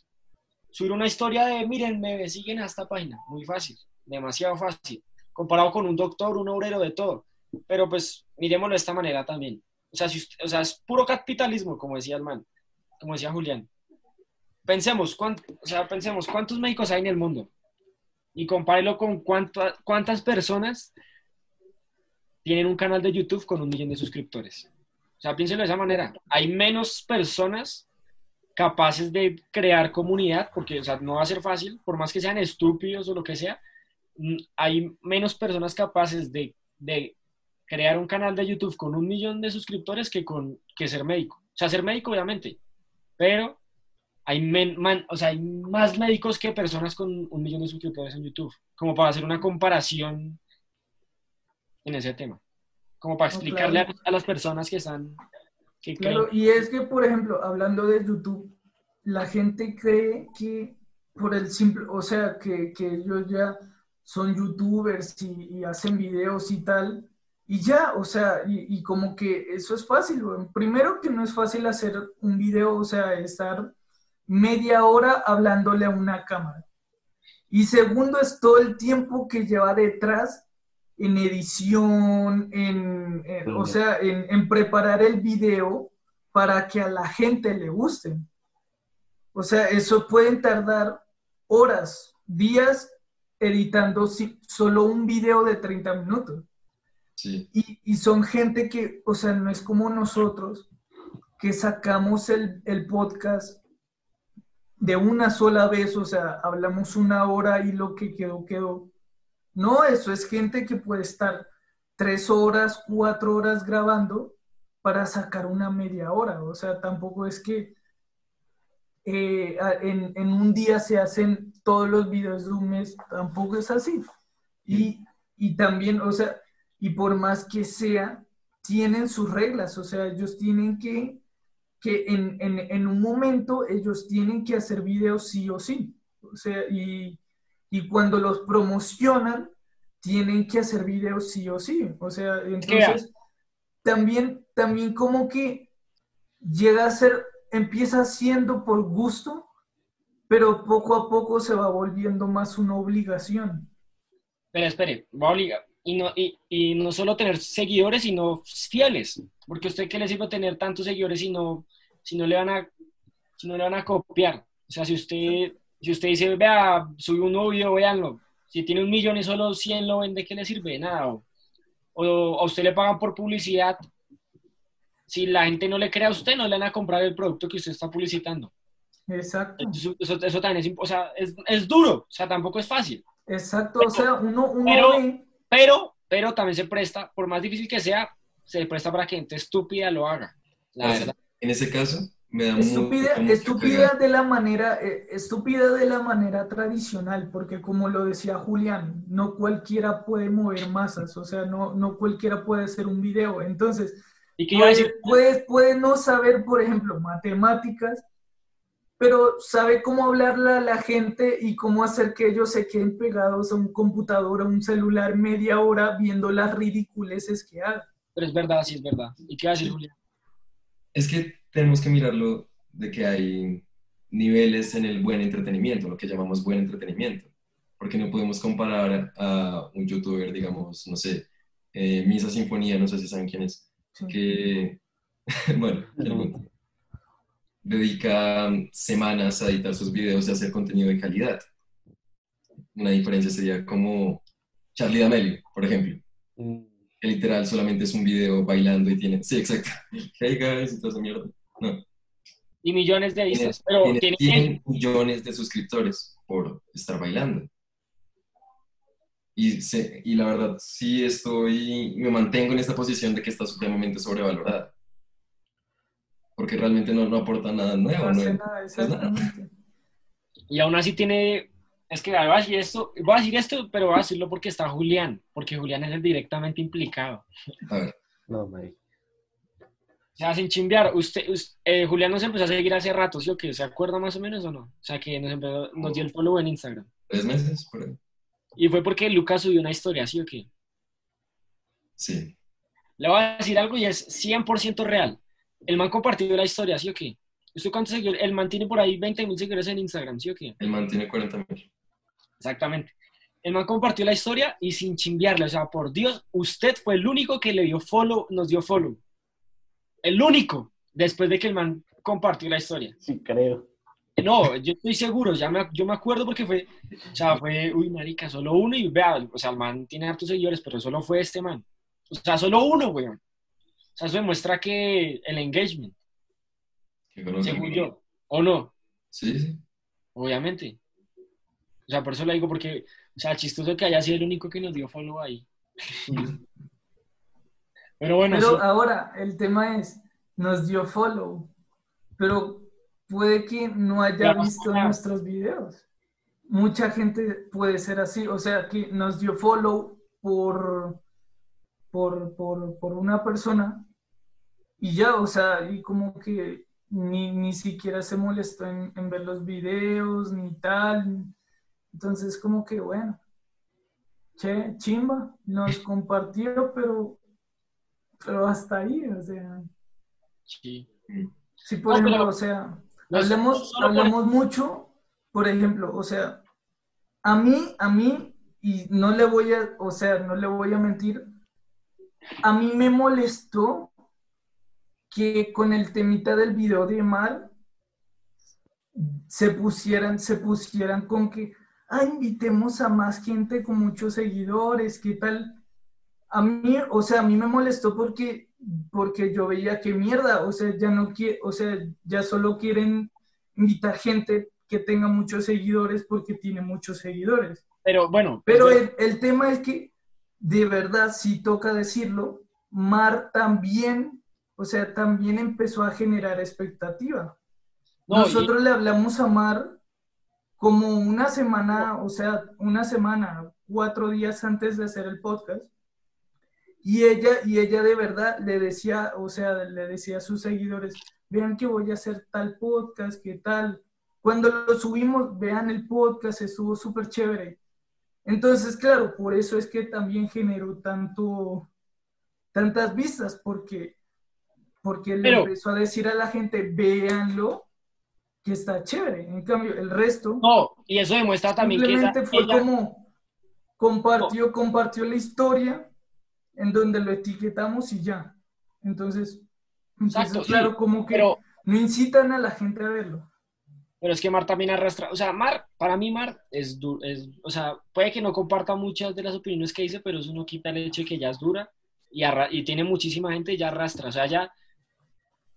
Subir una historia de, miren, me siguen a esta página, muy fácil, demasiado fácil, comparado con un doctor, un obrero, de todo. Pero pues, miremoslo de esta manera también. O sea, o sea, es puro capitalismo, como decía el man, como decía Julián. Pensemos, o sea, pensemos, ¿cuántos médicos hay en el mundo? y compárelo con cuántas personas tienen un canal de YouTube con un millón de suscriptores. O sea, piénsenlo de esa manera. Hay menos personas capaces de crear comunidad, porque o sea, no va a ser fácil, por más que sean estúpidos o lo que sea, mm, hay menos personas capaces de, de crear un canal de YouTube con un millón de suscriptores que, con, que ser médico. O sea, ser médico, obviamente, pero hay, o sea, hay más médicos que personas con un millón de suscriptores en YouTube, como para hacer una comparación en ese tema, como para explicarle a, las personas que están... claro, y es que, por ejemplo, hablando de YouTube, la gente cree que por el simple, o sea, que, que ellos ya son youtubers y, hacen videos y tal, y ya, o sea, y, y, como que eso es fácil. Primero que no es fácil hacer un video, o sea, estar media hora hablándole a una cámara. Y segundo es todo el tiempo que lleva detrás en edición, en, o sea, en, preparar el video para que a la gente le guste. O sea, eso pueden tardar horas, días editando solo un video de 30 minutos. Y, y, son gente que, o sea, no es como nosotros, que sacamos el, el podcast de una sola vez, o sea, hablamos una hora y lo que quedó, quedó. No, eso es gente que puede estar tres horas, cuatro horas grabando para sacar una media hora. O sea, tampoco es que eh, en, un día se hacen todos los videos de un mes, tampoco es así. Y, y también, o sea, y por más que sea, tienen sus reglas, o sea, ellos tienen que que en, en, en, un momento ellos tienen que hacer videos sí o sí. O sea, y, y cuando los promocionan, tienen que hacer videos sí o sí. O sea, entonces también, también como que llega a ser, empieza siendo por gusto pero poco a poco se va volviendo más una obligación. Pero espere, va a obligar. Y no, y, y no solo tener seguidores, sino fieles. Porque a usted qué le sirve tener tantos seguidores si no, si no le van a, si no le van a copiar. O sea, si usted, si usted dice, vea, subí un nuevo video, véanlo. Si tiene un millón y solo 100 lo vende, ¿qué le sirve? Nada. O, o a usted le pagan por publicidad. Si la gente no le cree a usted, no le van a comprar el producto que usted está publicitando. Exacto. Eso, eso- eso también es, o sea, es, es duro, o sea, tampoco es fácil. Exacto, o sea, uno, uno pero- ve- Pero, pero también se presta, por más difícil que sea, se presta para que gente estúpida lo haga. La Así- verdad. En ese caso, me da estúpida, mucho estúpida de la manera, eh, estúpida de la manera tradicional, porque como lo decía Julián, no cualquiera puede mover masas, o sea, no, no cualquiera puede hacer un video. Entonces, ¿Y qué iba a puede, decir? puede, puede no saber, por ejemplo, matemáticas, pero sabe cómo hablarle a la gente y cómo hacer que ellos se queden pegados a un computador, a un celular media hora viendo las ridiculeces que hagan. Pero es verdad, sí es verdad. ¿Y qué iba a decir, Julián? Es que tenemos que mirarlo de que hay niveles en el buen entretenimiento, lo que llamamos buen entretenimiento. Porque no podemos comparar a un youtuber, digamos, no sé, eh, Misa Sinfonía, no sé si saben quién es, Sí. que, bueno, No. Dedica semanas a editar sus videos y hacer contenido de calidad. Una diferencia sería como Charlie D'Amelio, por ejemplo, Mm, que literal solamente es un video bailando y tiene, sí, exacto, hey guys, y toda esa mierda. No, Y millones de tiene, vistas. Pero tiene tiene, 100 millones de suscriptores por estar bailando. Y, se- y la verdad, sí estoy, me mantengo en esta posición de que está supremamente sobrevalorada. Porque realmente no, no aporta nada nuevo. No no- nada, exactamente. y aún así tiene. Es que voy a decir esto, voy a decir esto, pero voy a decirlo porque está Julián, porque Julián es el directamente implicado. A ver, No, marica. Se hacen chimbear. Usted, us- eh, Julián nos empezó a seguir hace rato, ¿sí o qué? ¿Se acuerda más o menos o no? O sea, que nos, empezó- nos dio el follow en Instagram. tres meses, por ahí. Y fue porque Lucas subió una historia, ¿sí o qué? Sí, Le voy a decir algo y es 100% real. El man compartió la historia, ¿sí o qué? ¿Usted cuántos seguidores? El man tiene por ahí 20 mil seguidores en Instagram, ¿sí o qué? el man tiene 40 mil. Exactamente. El man compartió la historia y sin chimbearle. O sea, por Dios, usted fue el único que le dio follow, nos dio follow. El único, después de que el man compartió la historia. Sí, creo. No, yo estoy seguro, ya me, yo me acuerdo porque fue, o sea, fue, uy, marica, solo uno y vea, o sea, el man tiene hartos seguidores, pero solo fue este man. O sea, solo uno, weón. O sea, eso demuestra que el engagement, según yo, o no, Sí, sí. obviamente. O sea, por eso lo digo, porque, o sea, chistoso que haya sido el único que nos dio follow ahí. Pero bueno, Pero sí. ahora el tema es, nos dio follow, pero puede que no haya Claro, visto claro. nuestros videos. Mucha gente puede ser así, o sea, que nos dio follow por, por, por, por una persona y ya, o sea, y como que ni, ni siquiera se molestó en, en ver los videos ni tal. Entonces, como que bueno, che, chimba, nos compartió, pero, pero hasta ahí, o sea. sí. Sí, por No, pero- ejemplo, o sea, hablamos, hablamos mucho, por ejemplo, o sea, a mí, a mí, y no le voy a, o sea, no le voy a mentir, a mí me molestó que con el temita del video de Mar se pusieran, se pusieran con que, ah, invitemos a más gente con muchos seguidores, ¿qué tal? A mí, o sea, a mí me molestó porque, porque yo veía que mierda, o sea, ya no quiere, o sea, ya solo quieren invitar gente que tenga muchos seguidores porque tiene muchos seguidores. Pero bueno, Pero pues, el, el tema es que, de verdad, si toca decirlo, Mar también, o sea, también empezó a generar expectativa. no, y- Nosotros le hablamos a Mar como una semana, o sea, una semana, cuatro días antes de hacer el podcast. Y ella, y ella de verdad le decía, o sea, le decía a sus seguidores, vean que voy a hacer tal podcast, qué tal. Cuando lo subimos, vean el podcast, estuvo súper chévere. Entonces, claro, por eso es que también generó tanto, tantas vistas, porque, porque le empezó a decir a la gente, véanlo, que está chévere. En cambio, el resto... No, y eso demuestra también que... Simplemente fue como compartió, compartió la historia en donde lo etiquetamos y ya. Entonces, Exacto, claro, como que no incitan a la gente a verlo. Pero es que Mar también arrastra, o sea, Mar, para mí Mar es, es, o sea, puede que no comparta muchas de las opiniones que dice, pero eso no quita el hecho de que ella es dura y, y tiene muchísima gente y ya arrastra, o sea, ya,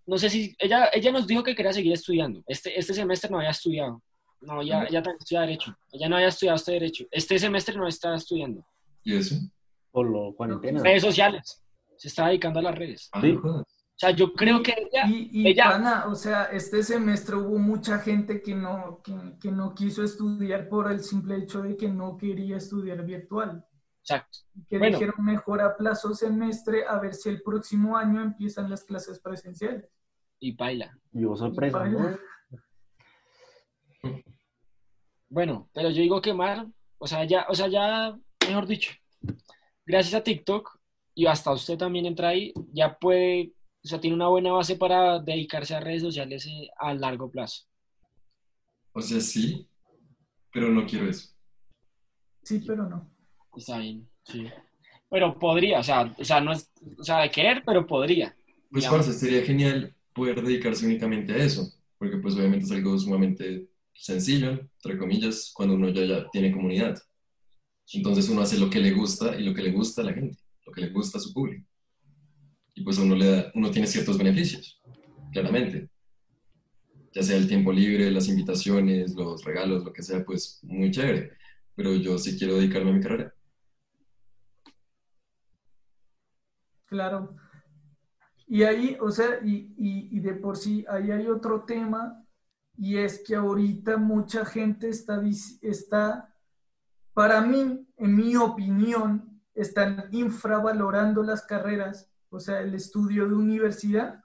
no sé si, ella, ella nos dijo que quería seguir estudiando, este, este semestre no había estudiado, no, ya, ya estudia Derecho, ella no había estudiado este Derecho, este semestre no está estudiando. ¿Y eso? Por lo cuarentena. Redes sociales, se está dedicando a las redes. Ah, ¿Sí? O sea, yo creo que ella... Y, ella... o sea, este semestre hubo mucha gente que no, que, no quiso estudiar por el simple hecho de que no quería estudiar virtual. Exacto. Que dijeron mejor a plazo semestre a ver si el próximo año empiezan las clases presenciales. Y baila. Y vos sorpresa, Bueno, pero yo digo que Mar, o sea, ya, o sea, ya, mejor dicho, gracias a TikTok y hasta usted también entra ahí, ya puede o sea, tiene una buena base para dedicarse a redes sociales eh, a largo plazo. O sea, sí, pero no quiero eso. Sí, pero no. Está bien, sí. Pero podría, o sea, o sea, no es, o sea, de querer, pero podría. Pues, Juanse, sería genial poder dedicarse únicamente a eso, porque pues obviamente es algo sumamente sencillo, entre comillas, cuando uno ya, ya tiene comunidad. Entonces uno hace lo que le gusta y lo que le gusta a la gente, lo que le gusta a su público y pues uno, le da, uno tiene ciertos beneficios, claramente. Ya sea el tiempo libre, las invitaciones, los regalos, lo que sea, pues muy chévere. Pero yo sí quiero dedicarme a mi carrera. Claro. Y ahí, o sea, y, y, de por sí, ahí hay otro tema, y es que ahorita mucha gente está, está, para mí, en mi opinión, están infravalorando las carreras o sea, el estudio de universidad,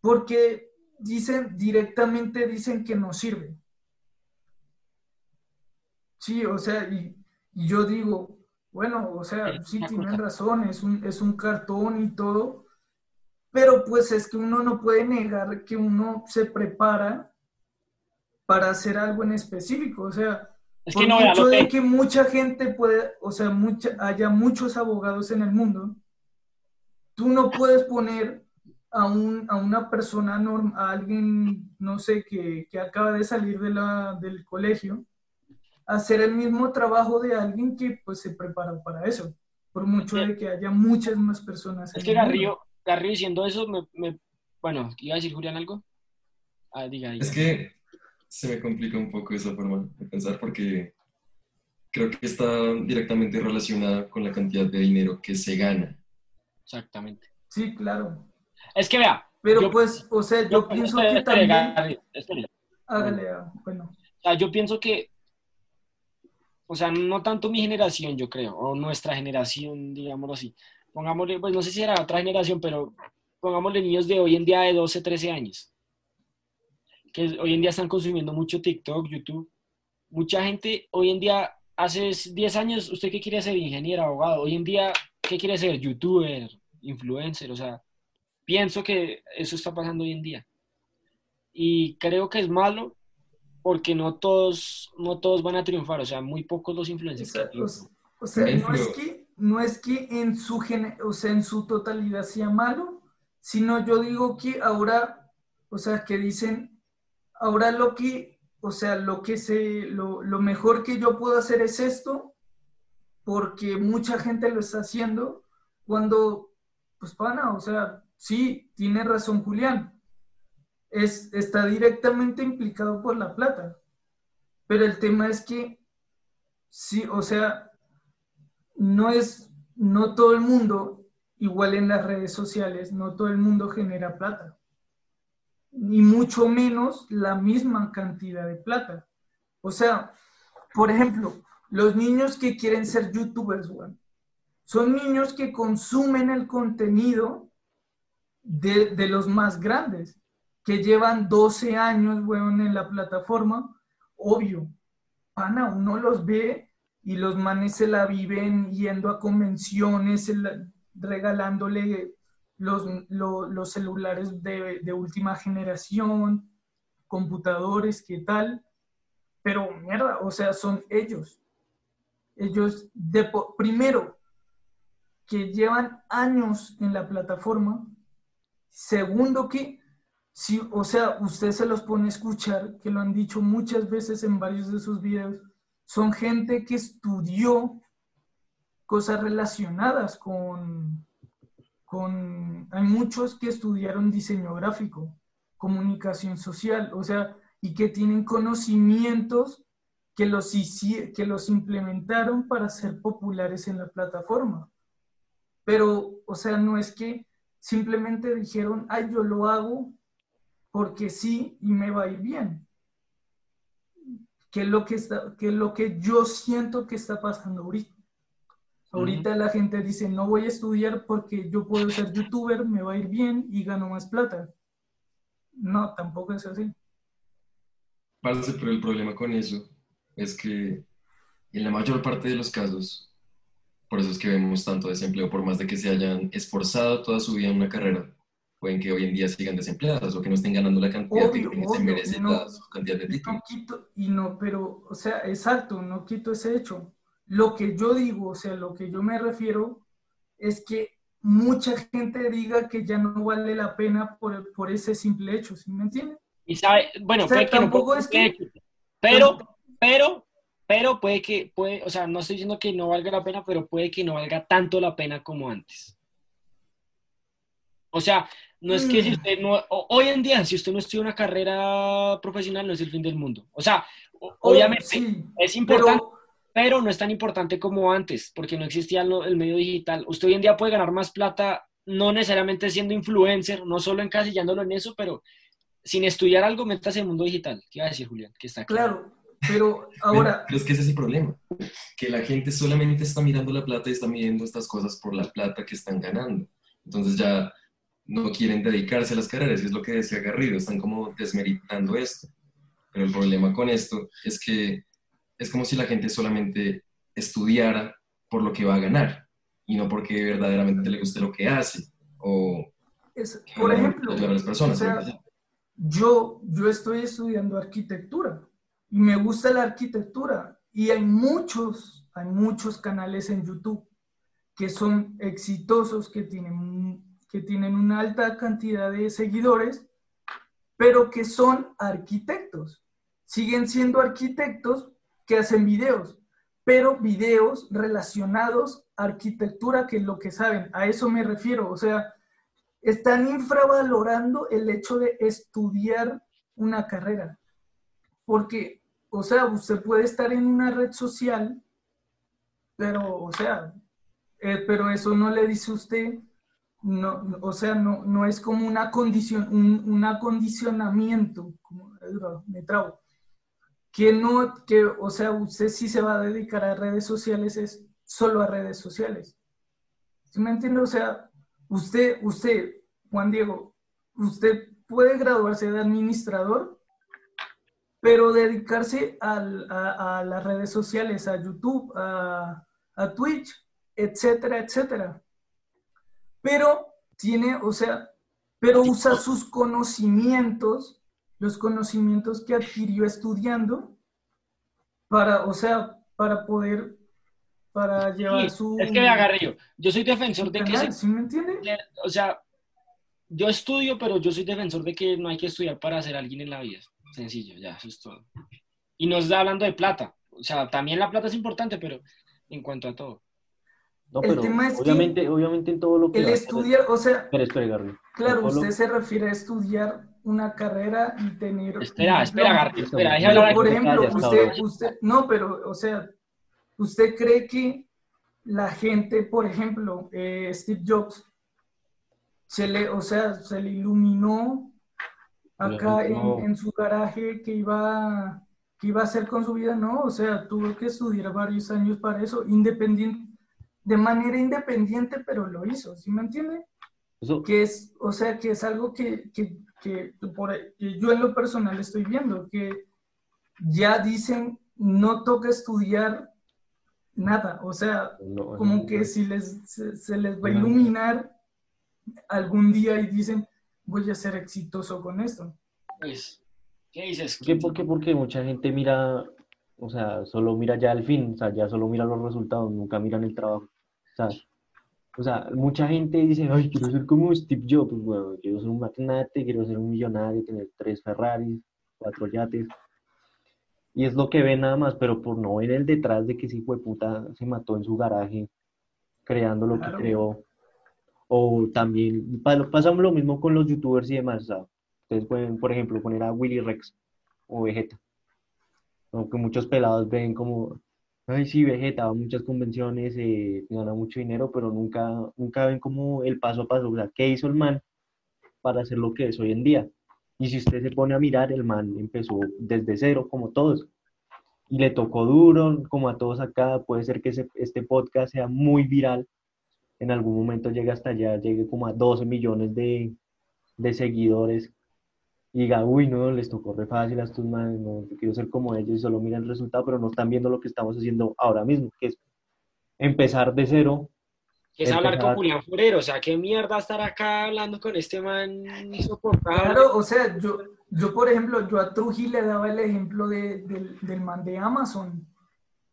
porque dicen, directamente dicen que no sirve. Sí, o sea, y, yo digo, bueno, o sea, sí tienen razón, es un, es un cartón y todo, pero pues es que uno no puede negar que uno se prepara para hacer algo en específico, o sea, es que no, mucho de que mucha gente puede, o sea, mucha, haya muchos abogados en el mundo, Tú no puedes poner a, un, a una persona, normal, a alguien, no sé, que, que acaba de salir de la, del colegio, a hacer el mismo trabajo de alguien que pues se preparó para eso, por mucho de que haya muchas más personas. Es que Garrido, Garrido diciendo eso, me, me, bueno, ¿iba a decir Julián algo? Ah, diga, diga. Es que se me complica un poco esa forma de pensar porque creo que está directamente relacionada con la cantidad de dinero que se gana Exactamente. Sí, claro. Es que vea. Pero pues, o sea, yo, pienso que también... Hágale, ah, bueno. O sea, yo pienso que, o sea, no tanto mi generación, yo creo, o nuestra generación, digámoslo así. Pongámosle, pues no sé si era otra generación, pero pongámosle niños de hoy en día de 12, 13 años, que hoy en día están consumiendo mucho TikTok, YouTube. Mucha gente hoy en día, hace 10 años, ¿usted qué quiere ser? Ingeniero, abogado. Hoy en día, ¿qué quiere ser? ¿Youtuber? influencer, o sea, pienso que eso está pasando hoy en día. Y creo que es malo porque no todos, no todos van a triunfar, o sea, muy pocos los influencers. O sea, no, es que, no es que en su, o sea, en su totalidad sea malo, sino yo digo que ahora, o sea, que dicen, ahora lo que, o sea, lo que se, lo, lo mejor que yo puedo hacer es esto, porque mucha gente lo está haciendo, cuando pues pana, o sea, sí, tiene razón Julián, es, está directamente implicado por la plata, pero el tema es que, sí, o sea, no es, no todo el mundo, igual en las redes sociales, no todo el mundo genera plata, ni mucho menos la misma cantidad de plata. O sea, por ejemplo, los niños que quieren ser youtubers, bueno, son niños que consumen el contenido de, los más grandes, que llevan 12 años, weón, en la plataforma. Obvio, pana, uno los ve y los manes se la viven yendo a convenciones, regalándole los, los celulares de, de, última generación, computadores, qué tal, pero mierda, o sea, son ellos. Ellos, de, primero, que llevan años en la plataforma. Segundo, que, si, o sea, usted se los pone a escuchar, que lo han dicho muchas veces en varios de sus videos, son gente que estudió cosas relacionadas con, con, hay muchos que estudiaron diseño gráfico, comunicación social, o sea, y que tienen conocimientos que los, que los implementaron para ser populares en la plataforma. Pero, o sea, no es que simplemente dijeron, ay, yo lo hago porque sí y me va a ir bien. ¿Qué es lo que, está, qué es lo que yo siento que está pasando ahorita? Ahorita la gente dice, no voy a estudiar porque yo puedo ser youtuber, me va a ir bien y gano más plata. No, tampoco es así. Parce, pero el problema con eso es que en la mayor parte de los casos, por eso es que vemos tanto desempleo, por más de que se hayan esforzado toda su vida en una carrera, pueden que hoy en día sigan desempleados o que no estén ganando la cantidad que se merece la cantidad de títulos. y no, pero, o sea, exacto, no quito ese hecho. Lo que yo digo, o sea, lo que yo me refiero es que mucha gente diga que ya no vale la pena por, por ese simple hecho, ¿sí me entiendes? Y sabe, bueno, puede que no, es que... pero, pero pero puede que, puede, o sea, no estoy diciendo que no valga la pena, pero puede que no valga tanto la pena como antes. O sea, no es que si mm. usted no, hoy en día, si usted no estudia una carrera profesional, no es el fin del mundo. O sea, oh, obviamente es importante, pero... no es tan importante como antes, porque no existía el medio digital. Usted hoy en día puede ganar más plata, no necesariamente siendo influencer, no solo encasillándolo en eso, pero sin estudiar algo, metas en el mundo digital. ¿Qué iba a decir, Julián? Que está claro. Pero ahora... Pero, es que ese es el problema, que la gente solamente está mirando la plata y está midiendo estas cosas por la plata que están ganando. Entonces ya no quieren dedicarse a las carreras, y es lo que decía Garrido, están como desmeritando esto. Pero el problema con esto es que es como si la gente solamente estudiara por lo que va a ganar y no porque verdaderamente le guste lo que hace o por ejemplo, las personas. yo, yo estoy estudiando arquitectura y me gusta la arquitectura y hay muchos, hay muchos canales en YouTube que son exitosos, que tienen, que tienen una alta cantidad de seguidores, pero que son arquitectos. Siguen siendo arquitectos que hacen videos, pero videos relacionados a arquitectura, que es lo que saben. A eso me refiero. O sea, están infravalorando el hecho de estudiar una carrera. Porque o sea, usted puede estar en una red social, pero, o sea, eh, pero eso no le dice usted, no, o sea, no, no es como una condición, un, acondicionamiento, como, me trago, que no, que, o sea, usted sí se va a dedicar a redes sociales, es solo a redes sociales. ¿Sí me entiende? O sea, usted, usted, Juan Diego, usted puede graduarse de administrador pero dedicarse a, las redes sociales, a YouTube, a, Twitch, etcétera, etcétera. Pero tiene, o sea, pero usa sus conocimientos, los conocimientos que adquirió estudiando, para, o sea, para poder, para llevar su... Es que me agarré yo. Yo soy defensor de que... ¿Sí me entiende? O sea, yo estudio, pero yo soy defensor de que no hay que estudiar para ser alguien en la vida. Sencillo, ya, eso es todo. Y nos da hablando de plata. O sea, también la plata es importante, pero en cuanto a todo. No, pero obviamente, obviamente en todo lo que... El estudiar, o sea... Espera, espera, Garry. Claro, usted se refiere a estudiar una carrera y tener... Espera, espera, Garry, espera. Pero, por ejemplo, usted, usted... No, pero, o sea, ¿usted cree que la gente, por ejemplo, eh, Steve Jobs, se le, o sea, se le iluminó acá en, su garaje que iba, que iba a hacer con su vida, no, o sea, tuvo que estudiar varios años para eso, independiente, de manera independiente, pero lo hizo, ¿sí me entiende? Que es, o sea, que es algo que, que, que, por, yo en lo personal estoy viendo, que ya dicen, no toca estudiar nada, o sea, como que si les, se les va a iluminar algún día y dicen, voy a ser exitoso con esto. Pues, ¿Qué dices? ¿Por qué? Porque, porque mucha gente mira, o sea, solo mira ya el fin, o sea, ya solo mira los resultados, nunca miran el trabajo. O sea, mucha gente dice, ay, quiero ser como Steve Jobs, pues bueno, quiero ser un magnate, quiero ser un millonario, tener tres Ferraris, cuatro yates. Y es lo que ven nada más, pero por no ver el detrás de que ese hijo de puta se mató en su garaje, creando lo Claro. que creó. O también, pa- pasamos lo mismo con los youtubers y demás, ustedes pueden, por ejemplo, poner a Willy Rex o Vegeta. Aunque muchos pelados ven como, ay, sí, Vegeta a muchas convenciones, eh, gana mucho dinero, pero nunca, nunca ven como el paso a paso, o sea, qué hizo el man para hacer lo que es hoy en día. Y si usted se pone a mirar, el man empezó desde cero, como todos. Y le tocó duro, como a todos acá. Puede ser que este podcast sea muy viral. En algún momento llegue hasta allá, llegue como a 12 millones de, de seguidores. Y diga, uy, no, les tocó re fácil a estos manes, no, yo quiero ser como ellos y solo miran el resultado, pero no están viendo lo que estamos haciendo ahora mismo, que es empezar de cero. Que es hablar con Julián Forero, o sea, qué mierda estar acá hablando con este man insoportable. Claro, o sea, yo, yo por ejemplo, yo a Truji le daba el ejemplo de- del, del man de Amazon.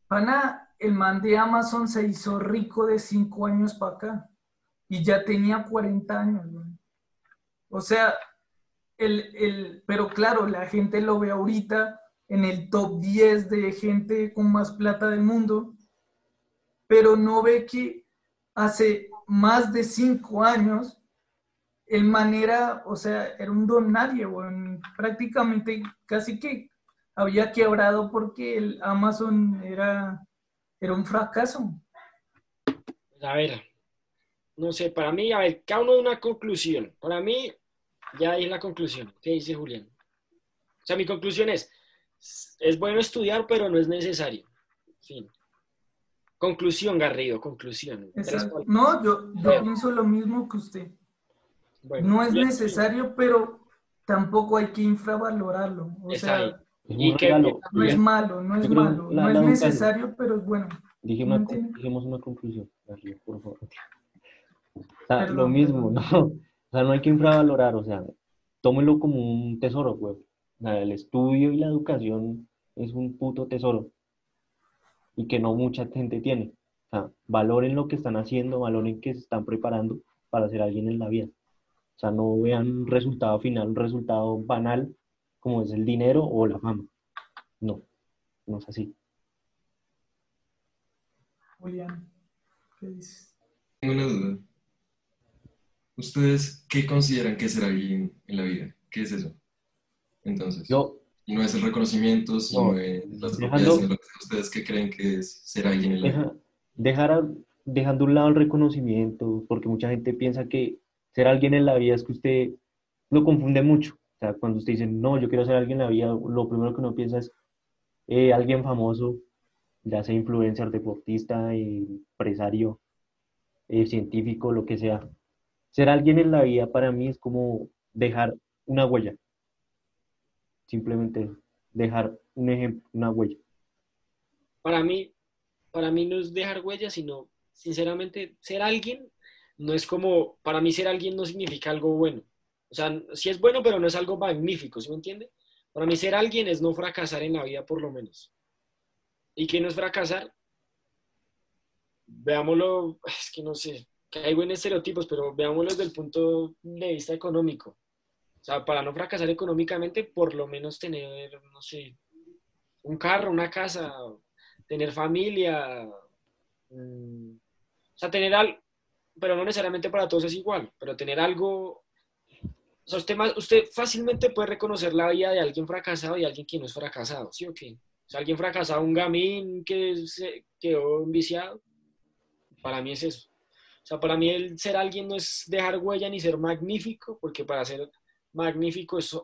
Pana, el man de Amazon se hizo rico de cinco años para acá y ya tenía 40 años. O sea, el, el, pero claro, la gente lo ve ahorita en el top 10 de gente con más plata del mundo, pero no ve que hace más de cinco años el man era, o sea, era un don nadie, weón. prácticamente casi que había quebrado porque el Amazon era, era un fracaso. A ver, no sé, para mí, a ver, cada uno de una conclusión. Para mí, ya es la conclusión. ¿Qué dice Julián? O sea, mi conclusión es, es bueno estudiar, pero no es necesario. Fin. Conclusión, Garrido, conclusión. Exacto. No, yo, yo pienso lo mismo que usted. Bueno, No es necesario, pero tampoco hay que infravalorarlo. O Está sea, ahí. Es ¿Y un qué- regalo. no es malo, no es malo. la- No es la necesario, pero es bueno. Dijimos una conclusión, por favor. O sea, Perdón, lo mismo. ¿no? O sea, no hay que infravalorar, o sea, tómelo como un tesoro, güey. O sea, el estudio y la educación es un puto tesoro y que no mucha gente tiene. O sea, valoren lo que están haciendo, valoren que se están preparando para ser alguien en la vida. O sea, no vean un resultado final, un resultado banal como es el dinero o la fama. No, no es así. Julián, ¿qué dices? Tengo una duda. ¿Ustedes qué consideran que es ser alguien en la vida? ¿Qué es eso? Entonces, Yo, y no es el reconocimiento, sino No, es las dejando- propiedades, que ustedes qué creen que es ser alguien en la vida. Deja- dejar a- dejando a un lado el reconocimiento, porque mucha gente piensa que ser alguien en la vida es que usted lo confunde mucho. O sea, cuando usted dice, no, yo quiero ser alguien en la vida, lo primero que uno piensa es eh, alguien famoso, ya sea influencer, deportista, empresario, eh, científico, lo que sea. Ser alguien en la vida para mí es como dejar una huella. Simplemente dejar un ejemplo, una huella. Para mí, para mí no es dejar huella, sino, sinceramente, ser alguien no es como, para mí ser alguien no significa algo bueno. O sea, sí es bueno, pero no es algo magnífico, ¿sí me entiende? Para mí ser alguien es no fracasar en la vida, por lo menos. ¿Y qué no es fracasar? Veámoslo, es que no sé, caigo en estereotipos, pero veámoslo desde el punto de vista económico. O sea, para no fracasar económicamente, por lo menos tener, no sé, un carro, una casa, tener familia, mm, o sea, tener algo, pero no necesariamente para todos es igual, pero tener algo, o sea, usted, fácilmente puede reconocer la vida de alguien fracasado y alguien que no es fracasado, ¿sí o qué? O sea, alguien fracasado, un gamín que se quedó viciado, para mí es eso. O sea, para mí el ser alguien no es dejar huella ni ser magnífico, porque para ser magnífico es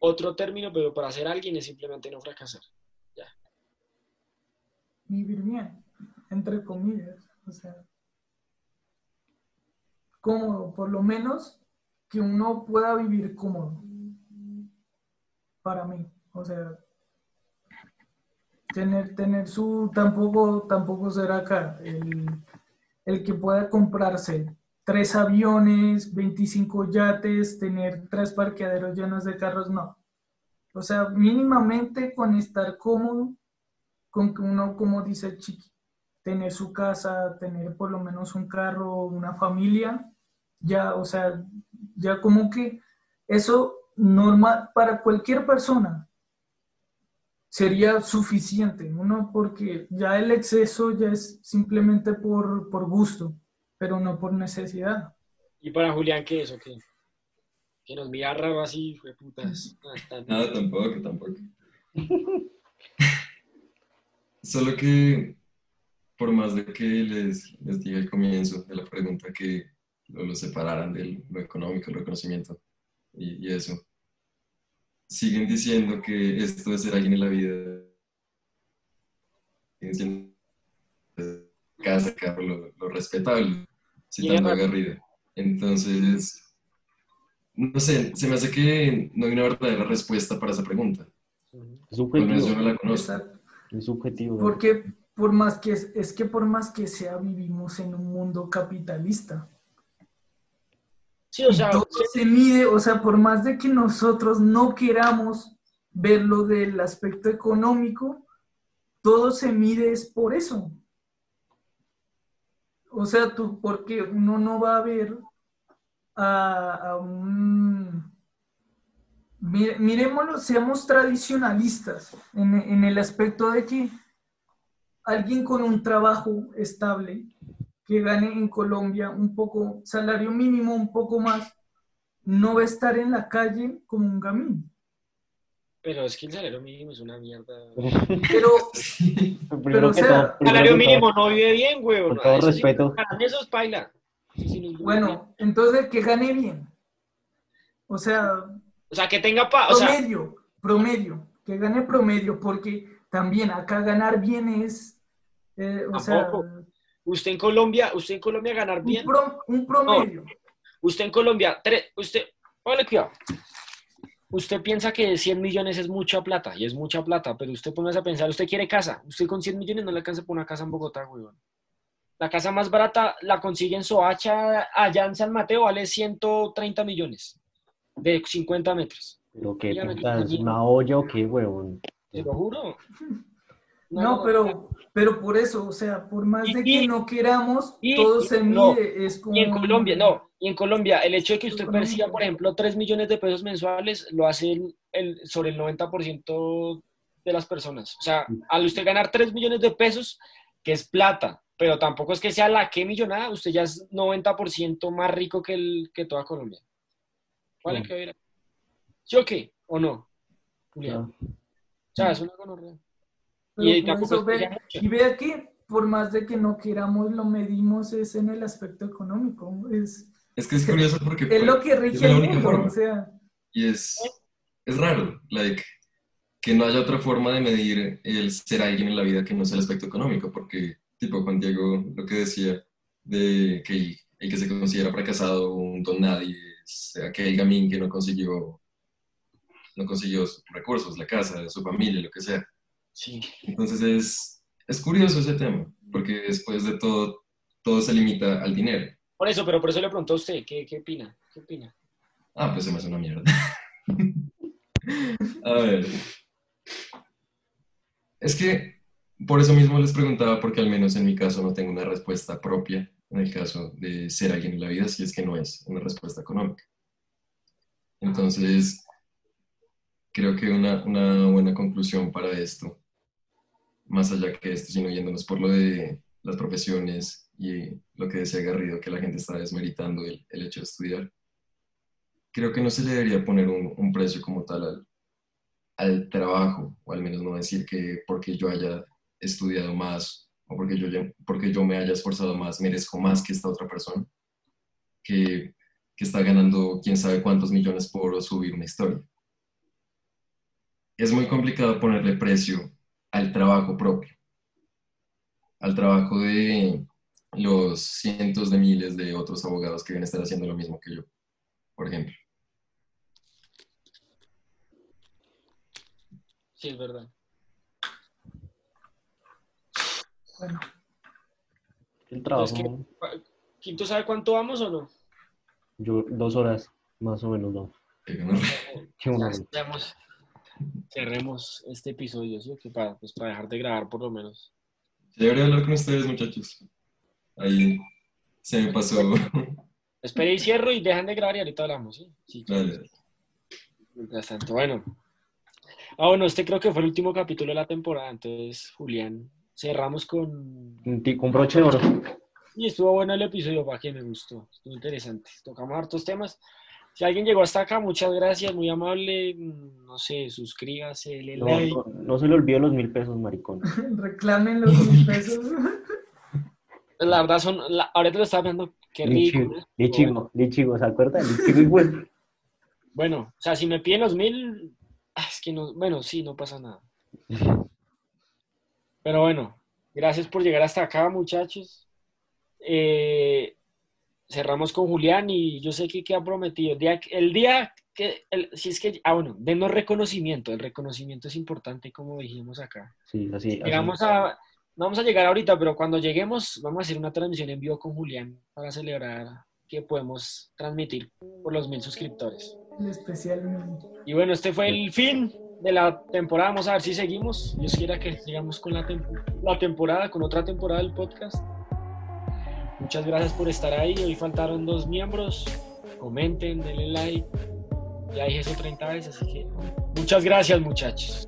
otro término, pero para ser alguien es simplemente no fracasar. vivir bien, entre comillas, o sea, cómodo, por lo menos que uno pueda vivir cómodo, para mí, o sea, tener, tener su, tampoco, tampoco ser acá, el, el que pueda comprarse tres aviones, 25 yates, tener tres parqueaderos llenos de carros, no. O sea, mínimamente con estar cómodo, con que uno, como dice chiqui, tener su casa, tener por lo menos un carro, una familia, ya, o sea, ya como que eso normal para cualquier persona sería suficiente, ¿no? Porque ya el exceso ya es simplemente por, por gusto, pero no por necesidad. ¿Y para Julián qué es o qué? Que nos mira raro así, fue putas. Nada, tampoco, tampoco. Solo que, por más de que les, les diga al comienzo de la pregunta que lo, lo separaran de lo económico, el reconocimiento y, y, eso, siguen diciendo que esto de ser alguien en la vida, siguen diciendo casa, carro, lo, lo respetable, citando a Garrido. Entonces, no sé, se me hace que no hay una verdadera respuesta para esa pregunta. Es subjetivo. yo no la conozco. Es subjetivo. Porque por más que, es que por más que sea, vivimos en un mundo capitalista. Sí, o sea, Todo se mide, o sea, por más de que nosotros no queramos verlo del aspecto económico, todo se mide es por eso. O sea, tú, porque uno no va a ver a, a un... Mire- Miremoslo, seamos tradicionalistas en, en el aspecto de que alguien con un trabajo estable, que gane en Colombia un poco, salario mínimo un poco más, no va a estar en la calle como un gamín. pero es que el salario mínimo es una mierda. Pero, pero, o que sea, Salario mínimo no vive bien, güey. Con todo respeto. Eso es paila. Sí, bueno, entonces que gane bien. O sea, O sea, que tenga pa, o sea, promedio, promedio, que gane promedio, porque también acá ganar bien es, eh, o sea. Usted en Colombia, usted en Colombia ganar un, bien, pro- un promedio. usted en Colombia, tre- usted, póngale cuidado. Usted piensa que 100 millones es mucha plata, y es mucha plata, pero usted póngase a pensar, usted quiere casa, usted con 100 millones no le alcanza por una casa en Bogotá, güey. La casa más barata la consigue en Soacha, allá en San Mateo, vale 130 millones, de 50 metros. Dígame, puta, ¿es una olla o qué, huevón? Te lo juro. No, pero, pero por eso, o sea, por más de que no queramos, y- todo se no. mide, es como... Y en Colombia, no, y en Colombia, el hecho de que usted perciba, por ejemplo, 3 millones de pesos mensuales, lo hace el, el- sobre el 90% de las personas. O sea, al usted ganar 3 millones de pesos, que es plata, pero tampoco es que sea la que millonada, usted ya es 90% más rico que, el, que toda Colombia. ¿Cuál es Sí. que dirá? ¿Sí o qué? ¿O no? Julián? O sea, es una gonorrea. Y tampoco eso es que ve- sea mucho. y vea que por más de que no queramos, lo medimos es en el aspecto económico. Es, Es que es curioso porque es lo pues, que es rige el mundo, forma. o sea... Y es, es raro, like, que no haya otra forma de medir el ser alguien en la vida que no sea el aspecto económico, porque, tipo, Juan Diego lo que decía, de que el que se considera fracasado, un don nadie, es aquel gamín que no consiguió, no consiguió sus recursos, la casa, su familia, lo que sea. Sí. Entonces es, es curioso ese tema, porque después de todo, todo se limita al dinero. Por eso, pero por eso le pregunto a usted, ¿qué, qué opina? ¿Qué opina? Ah, pues se me hace una mierda. A ver. Es que por eso mismo les preguntaba, porque al menos en mi caso no tengo una respuesta propia en el caso de ser alguien en la vida, si es que no es una respuesta económica. Entonces, creo que una, una buena conclusión para esto, más allá que esto, sino yéndonos por lo de las profesiones y lo que decía Garrido, que la gente está desmeritando el, el hecho de estudiar creo que no se le debería poner un, un precio como tal al, al trabajo, o al menos no decir que porque yo haya estudiado más o porque yo, porque yo me haya esforzado más, merezco más que esta otra persona, que, que está ganando quién sabe cuántos millones por subir una historia. Es muy complicado ponerle precio al trabajo propio, al trabajo de los cientos de miles de otros abogados que deben estar haciendo lo mismo que yo, por ejemplo. Sí, es verdad. Bueno, El trabajo, Es que- ¿Quinto sabe cuánto vamos o no? yo, dos horas, más o menos, no. Qué una Ya, ya hemos- cerremos este episodio, ¿sí? Que para, pues, para dejar de grabar por lo menos. Debería hablar con ustedes, muchachos. Ahí se me pasó. Espera y cierro y dejan de grabar y ahorita hablamos, ¿sí? Sí. Dale. Mientras tanto, bueno. Ah, bueno, este creo que fue el último capítulo de la temporada, entonces, Julián, cerramos con... Con broche de oro. Y estuvo bueno el episodio, para que me gustó, estuvo interesante. Tocamos hartos temas. Si alguien llegó hasta acá, muchas gracias, muy amable. No sé, suscríbase, le No, like. no, no se le olvidó los mil pesos, maricón. Reclamen los mil pesos. La verdad son, la- ahorita lo estaba viendo, qué Lichigo, rico. Lichigo, Lichigo, ¿se acuerda? Lichigo y pues. Bueno, o sea, si me piden los mil, ah, es que no, bueno, sí, no pasa nada. Pero bueno, gracias por llegar hasta acá, muchachos. Eh, cerramos con Julián y yo sé que queda prometido. El día, el día que, el- si es que, ah, bueno, denos reconocimiento. El reconocimiento es importante, como dijimos acá. Sí, así. así. Llegamos a, no vamos a llegar ahorita, pero cuando lleguemos, vamos a hacer una transmisión en vivo con Julián para celebrar que podemos transmitir por los mil suscriptores. El especial. Y bueno, este fue el fin de la temporada. Vamos a ver si seguimos. Dios quiera que sigamos con la, tem- la temporada, con otra temporada del podcast. Muchas gracias por estar ahí. Hoy faltaron dos miembros. Comenten, denle like. Ya dije eso 30 veces, así que muchas gracias, muchachos.